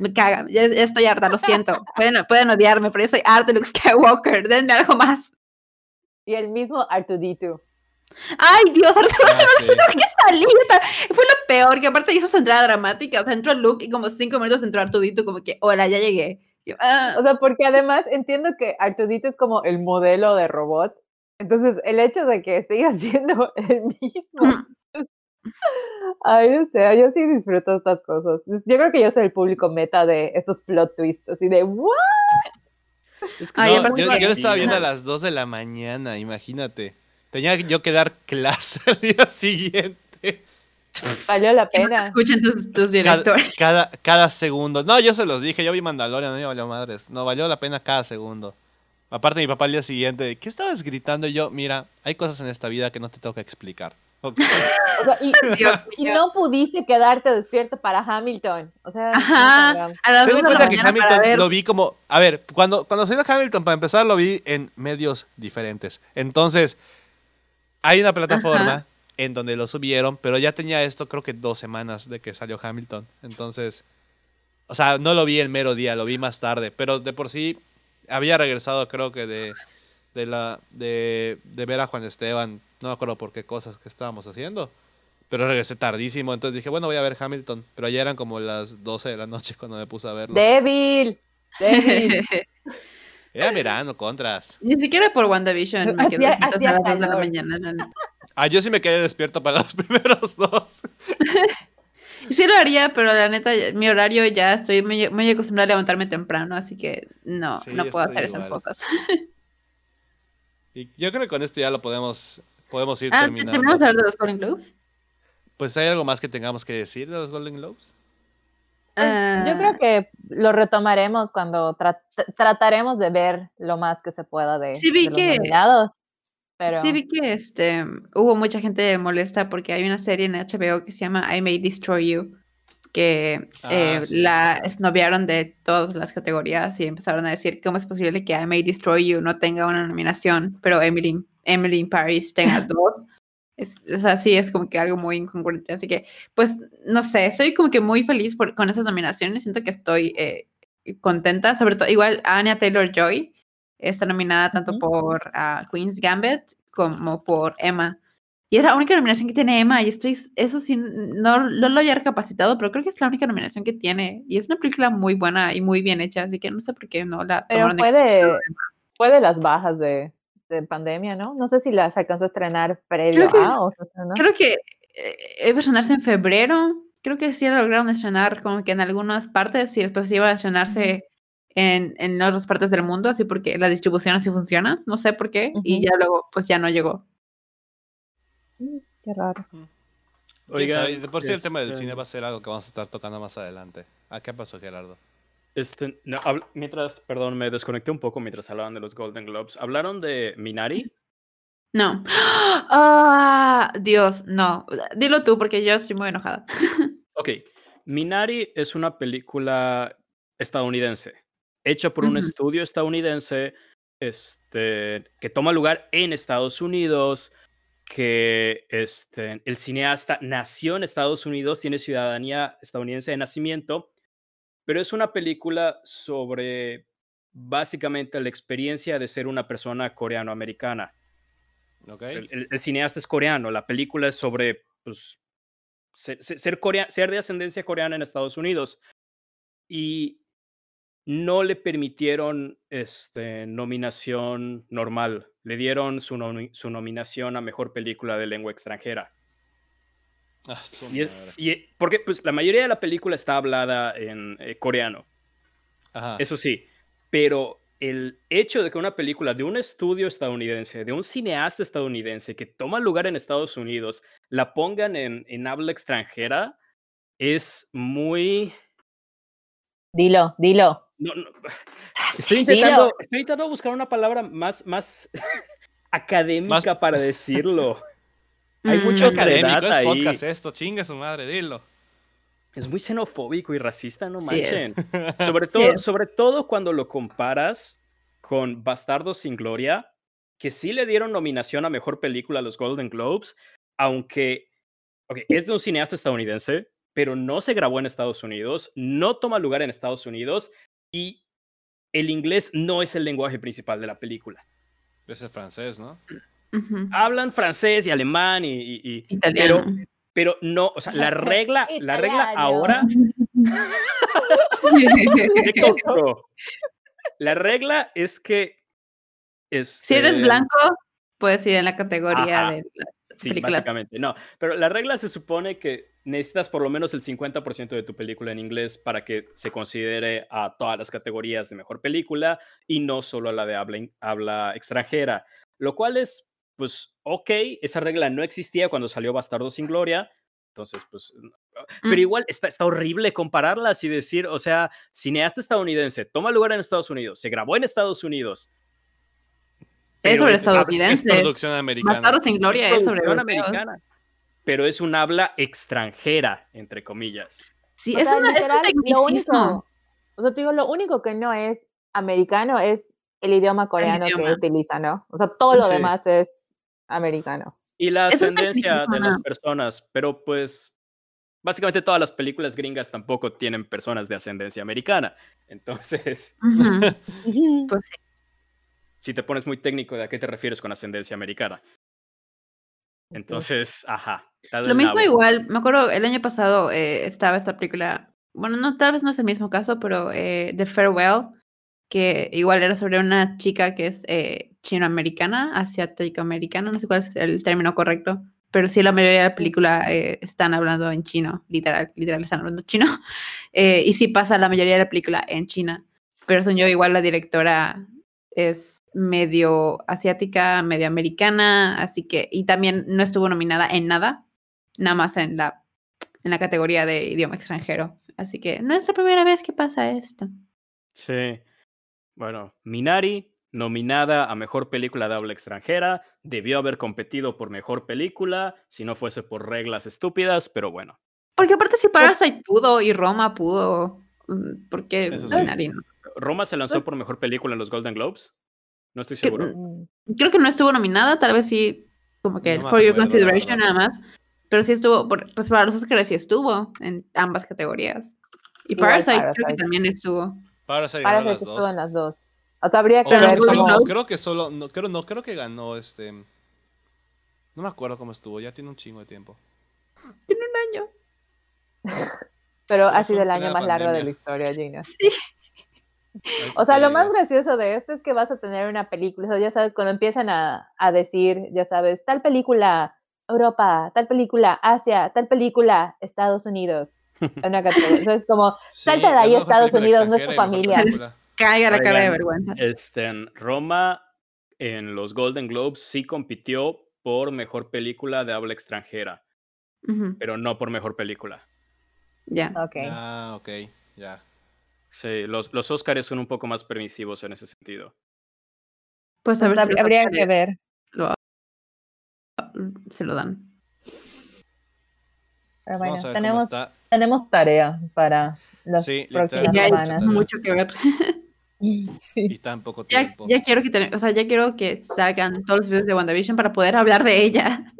Me caga, ya, ya estoy harta, lo siento. Pueden, pueden odiarme, pero yo soy harta de Luke Skywalker. Denme algo más. Y el mismo R2D2. Ay, Dios, Arturo Ah, sí. que salí. está- Fue lo peor, que aparte hizo su entrada dramática. O sea, entró Luke y como cinco minutos entró Artudito, como que, hola, ya llegué. Yo, ah. O sea, porque además entiendo que R2D2 es como el modelo de robot. Entonces, el hecho de que siga siendo el mismo. Ay, no sé, yo sí disfruto estas cosas. Yo creo que yo soy el público meta de estos plot twists, así de, ¿what? Es que Ay, son No, aparte yo, yo lo estaba viendo a las 2 de la mañana, imagínate. Tenía yo que dar clase al día siguiente. Valió la pena. escuchen tus, tus Cada, directores. cada, cada segundo. No, yo se los dije, yo vi Mandalorian, no me valió madres. No, valió la pena cada segundo. Aparte, mi papá al día siguiente, ¿qué estabas gritando? Y yo, mira, hay cosas en esta vida que no te tengo que explicar. Ok. O sea, y, Dios y mío. no pudiste quedarte despierto para Hamilton. O sea, no, Ajá. cabrón. A las Ten en cuenta que Hamilton lo vi como. A ver, cuando, cuando salió Hamilton, para empezar, lo vi en medios diferentes. Entonces, hay una plataforma Ajá. en donde lo subieron, pero ya tenía esto, creo que dos semanas de que salió Hamilton. Entonces, o sea, no lo vi el mero día, lo vi más tarde. Pero de por sí, había regresado, creo que de, de, la, de, de ver a Juan Esteban. No me acuerdo por qué cosas que estábamos haciendo. Pero regresé tardísimo, entonces dije, bueno, voy a ver Hamilton. Pero ya eran como las 12 de la noche cuando me puse a verlo. Débil. Débil. Era verano, contras. Ni siquiera por WandaVision me quedé hacía a las dos de la mañana. Ah, yo sí me quedé despierto para los primeros dos. Sí lo haría, pero la neta, mi horario ya estoy muy, muy acostumbrada a levantarme temprano, así que no, Sí, no puedo hacer esas cosas. Y yo creo que con esto ya lo podemos, podemos ir Ah, terminando. ¿terminamos de hablar de los Golden Globes? Pues hay algo más que tengamos que decir de los Golden Globes. Ah, yo creo que lo retomaremos cuando tra- trataremos de ver lo más que se pueda de, Sí, vi de los que- nominados. Pero Sí, vi que este, hubo mucha gente molesta porque hay una serie en HBO que se llama I May Destroy You, que Ah, eh, sí. la esnoviaron de todas las categorías y empezaron a decir cómo es posible que I May Destroy You no tenga una nominación, pero Emily, Emily in Paris tenga dos. Es, o sea, sí, es como que algo muy incongruente. Así que, pues, no sé, estoy como que muy feliz por- con esas nominaciones. Siento que estoy eh, contenta, sobre todo, igual Anya Taylor Joy está nominada tanto por ah, Queen's Gambit como por Emma. Y es la única nominación que tiene Emma, y estoy, eso sí, no, no lo había recapacitado, pero creo que es la única nominación que tiene. Y es una película muy buena y muy bien hecha, así que no sé por qué no la pero fue de, fue de las bajas de, de pandemia, ¿no? No sé si las alcanzó a estrenar previo Creo que- a o se estrenó. Creo que eh, iba a estrenarse en febrero. Creo que sí lograron estrenar como que en algunas partes y después iba a estrenarse en, en otras partes del mundo, así porque la distribución así funciona. No sé por qué. Y ya luego, pues ya no llegó. Mm, Qué raro. ¿Quién Oigan, sabe? de por sí el tema del este, cine va a ser algo que vamos a estar tocando más adelante. ¿A qué pasó, Gerardo? Este, no, mientras, perdón, me desconecté un poco mientras hablaban de los Golden Globes. ¿Hablaron de Minari? No. Ah, Dios, no. Dilo tú porque yo estoy muy enojada. Ok, Minari es una película estadounidense, hecha por un estudio estadounidense este, que toma lugar en Estados Unidos, que este, el cineasta nació en Estados Unidos, tiene ciudadanía estadounidense de nacimiento, pero es una película sobre básicamente la experiencia de ser una persona coreanoamericana. ¿Ok? El, el- el cineasta es coreano, la película es sobre pues, ser, ser- ser corea- ser de ascendencia coreana en Estados Unidos. Y no le permitieron este, nominación normal, le dieron su, su nominación a Mejor Película de Lengua Extranjera. Ah, Y es- y, eh, porque pues, la mayoría de la película está hablada en eh, coreano. Ajá. Eso sí, pero el hecho de que una película de un estudio estadounidense, de un cineasta estadounidense que toma lugar en Estados Unidos, la pongan en, en habla extranjera, es muy... Dilo, dilo. no, no, Estoy Dilo. intentando, estoy intentando buscar una palabra más, más, académica para decirlo. Hay Mm. mucho Académico, es ahí. podcast esto, chingue su madre, dilo. Es muy xenofóbico y racista, no manchen. Sobre todo, sobre todo cuando lo comparas con Bastardos sin Gloria, que sí le dieron nominación a mejor película a los Golden Globes, aunque es de un cineasta estadounidense, pero no se grabó en Estados Unidos, no toma lugar en Estados Unidos y el inglés no es el lenguaje principal de la película. Es el francés, ¿no? Ujú. Hablan francés y alemán y, y- y- Italiano. pero, pero no, o sea, la regla, la regla ahora. La regla es que. si eres este, blanco, puedes ir en la categoría Ajá. de las Sí, películas. básicamente. No, pero la regla se supone que necesitas por lo menos el 50% de tu película en inglés para que se considere a todas las categorías de mejor película y no solo a la de habla, habla extranjera. Lo cual es, pues, ok, esa regla no existía cuando salió Bastardo sin Gloria. Entonces, pues, pero Mm. igual está, está horrible compararlas y decir, o sea, cineasta estadounidense, toma lugar en Estados Unidos, se grabó en Estados Unidos. Es pero sobre es- Es estadounidense. producción americana. Bastardos sin gloria es sobre producción europeos. americana, pero es un habla extranjera, entre comillas. Sí, O es, sea, una, es un literal, tecnicismo. único, o sea, te digo, lo único que no es americano es el idioma coreano idioma. que utiliza, ¿no? O sea, todo lo Sí. demás es americano. Y la Es ascendencia de las personas, pero pues básicamente todas las películas gringas tampoco tienen personas de ascendencia americana. Entonces. Pues sí. si te pones muy técnico, ¿de a qué te refieres con ascendencia americana? Entonces, ajá. está Lo mismo igual, me acuerdo, el año pasado eh, estaba esta película, bueno, no, tal vez no es el mismo caso, pero eh, The Farewell, que igual era sobre una chica que es eh, chinoamericana, asiático-americana, no sé cuál es el término correcto, pero sí la mayoría de la película eh, están hablando en chino, literal, literal están hablando chino, eh, y sí pasa la mayoría de la película en China, pero son yo igual la directora es medio asiática, medio americana, así que, y también no estuvo nominada en nada, nada más en la, en la categoría de idioma extranjero. Así que no es la primera vez que pasa esto. Sí. Bueno, Minari, nominada a mejor película de habla extranjera, debió haber competido por mejor película, si no fuese por reglas estúpidas, pero bueno. Porque aparte si Parasite pudo y Roma pudo, mm, ¿por qué Eso sí. ¿Roma se lanzó por mejor película en los Golden Globes? No estoy seguro. Mm, Creo que no estuvo nominada, tal vez sí, como que No for your acuerdo, consideration nada más. Pero sí estuvo, por- pues para los Oscars sí estuvo en ambas categorías. Y Igual Parasite, creo que Parasite. también estuvo. Para ganó Parece las que estuvo dos. en las dos. O sea, habría que ver. Globes- creo que solo, no creo, no, creo que ganó este. No me acuerdo cómo estuvo, ya tiene un chingo de tiempo. Tiene un año. Pero ha sido el año más largo de la historia, Gina. Sí. O sea, lo más gracioso de esto es que vas a tener una película, o sea, ya sabes, cuando empiezan a, a decir, ya sabes, tal película Europa, tal película Asia, tal película Estados Unidos. Una categoría. O sea, es como, Salta de ahí, Estados Unidos, no es tu familia. película. Caiga la cara de vergüenza. Este, en Roma, en los Golden Globes, sí compitió por mejor película de habla extranjera, pero no por mejor película. Ya. ok. Ah, ok, ya. Sí, los, los Oscars son un poco más permisivos en ese sentido. Pues a Pues ver si hab- los habría que ver. lo- se lo dan. Pero bueno, tenemos, tenemos tarea para las Sí, próximas semanas. mucho que ver. Sí. Y tan poco Ya, tiempo. ya quiero que ten- o sea, ya quiero que salgan todos los videos de WandaVision para poder hablar de ella.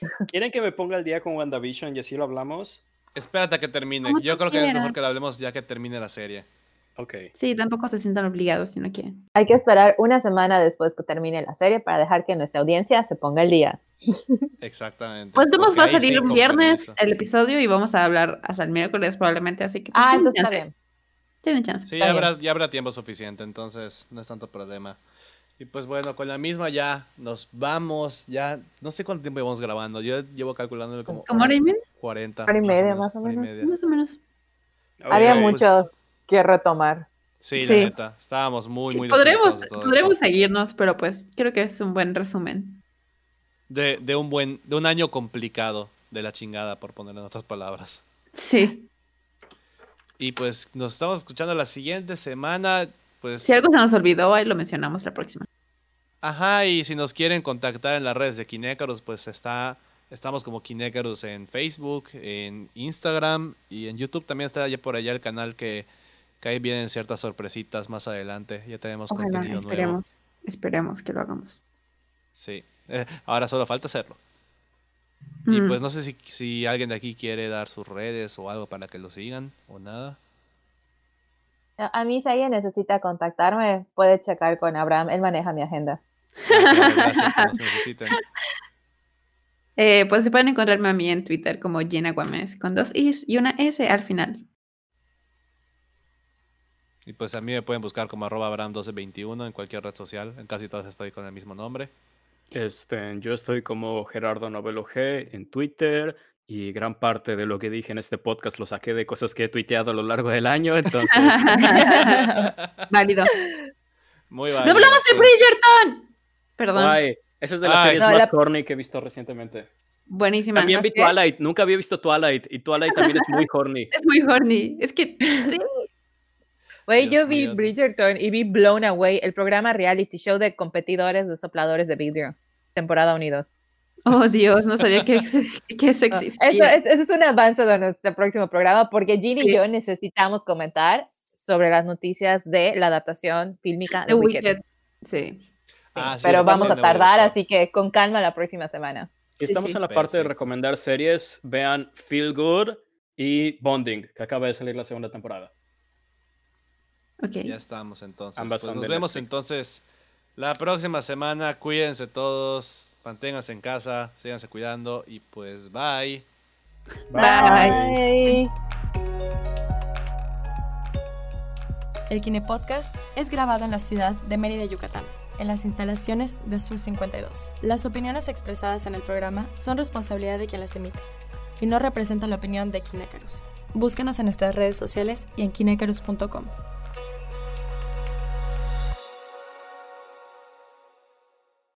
¿Quieren que me ponga al día con WandaVision y así lo hablamos? Espérate a que termine. Yo creo que es quieras. mejor que lo hablemos ya que termine la serie. Ok. Sí, tampoco se sientan obligados si no quieren. Hay que esperar una semana después que termine la serie para dejar que nuestra audiencia se ponga al día. Exactamente. Pues Porque va a sí, salir un viernes permiso. el episodio y vamos a hablar hasta el miércoles probablemente, así que pues, Ah, entonces está chance. bien. Tienen chance. Sí, ya habrá, ya habrá tiempo suficiente, entonces no es tanto problema. Y pues bueno, con la misma ya nos vamos, ya no sé cuánto tiempo llevamos grabando, yo llevo calculando como ¿Cómo hora y media? 40. Hora y media, más o menos. Más o menos. Había pues, mucho que retomar. Sí, Sí. la neta, estábamos muy, muy podremos podremos eso. seguirnos, pero pues creo que es un buen resumen. de, de un buen, de un año complicado de la chingada, por ponerlo en otras palabras. Sí. Y pues nos estamos escuchando la siguiente semana, pues Si algo se nos olvidó, ahí lo mencionamos la próxima. Ajá, y si nos quieren contactar en las redes de Kinecarus, pues está, estamos como Kinecarus en Facebook, en Instagram y en YouTube también está ya por allá el canal que, que ahí vienen ciertas sorpresitas más adelante. Ya tenemos Ojalá, contenido nuevo. esperemos, esperemos que lo hagamos. Sí, Eh, ahora solo falta hacerlo. Y Mm. pues no sé si, si alguien de aquí quiere dar sus redes o algo para que lo sigan o nada. A mí, si alguien necesita contactarme, puede checar con Abraham. Él maneja mi agenda. Gracias, que nos necesiten. Eh, pues se pueden encontrarme a mí en Twitter como Jenna Guames con dos Is y una S al final. Y pues a mí me pueden buscar como arroba Abraham1221 en cualquier red social. En casi todas estoy con el mismo nombre. Este, yo estoy como Gerardo Novelo G en Twitter y gran parte de lo que dije en este podcast lo saqué de cosas que he tuiteado a lo largo del año, entonces Válido. Muy ¡No válido, hablamos de pues. Bridgerton! Perdón. guay. Esa es de las Ay. series No, más la- corny que he visto recientemente. Buenísima. También vi ¿Más qué? Twilight, nunca había visto Twilight y Twilight también es muy horny. Es muy horny. Es que sí. Güey, Dios yo vi mío. Bridgerton y vi Blown Away, el programa reality show de competidores de sopladores de vidrio. Temporada unidos. Oh, Dios, no sabía que, que eso Ah, existía. Eso, es, eso es un avance de nuestro próximo programa porque Ginny Sí. y yo necesitamos comentar sobre las noticias de la adaptación fílmica de The Wicked. Wicked. Sí. Ah, sí, Pero sí, vamos a tardar, así que con calma la próxima semana. Estamos sí. en la parte de recomendar series, vean Feel Good y Bonding, que acaba de salir la segunda temporada. Ya estamos entonces. Ambas Pues nos vemos Netflix. entonces la próxima semana. Cuídense todos. Manténganse en casa. Síganse cuidando. Y pues bye. Bye. El Kine Podcast es grabado en la ciudad de Mérida, Yucatán, en las instalaciones de Sur 52. Las opiniones expresadas en el programa son responsabilidad de quien las emite y no representan la opinión de Kinecarus. Búscanos en nuestras redes sociales y en kinecarus.com.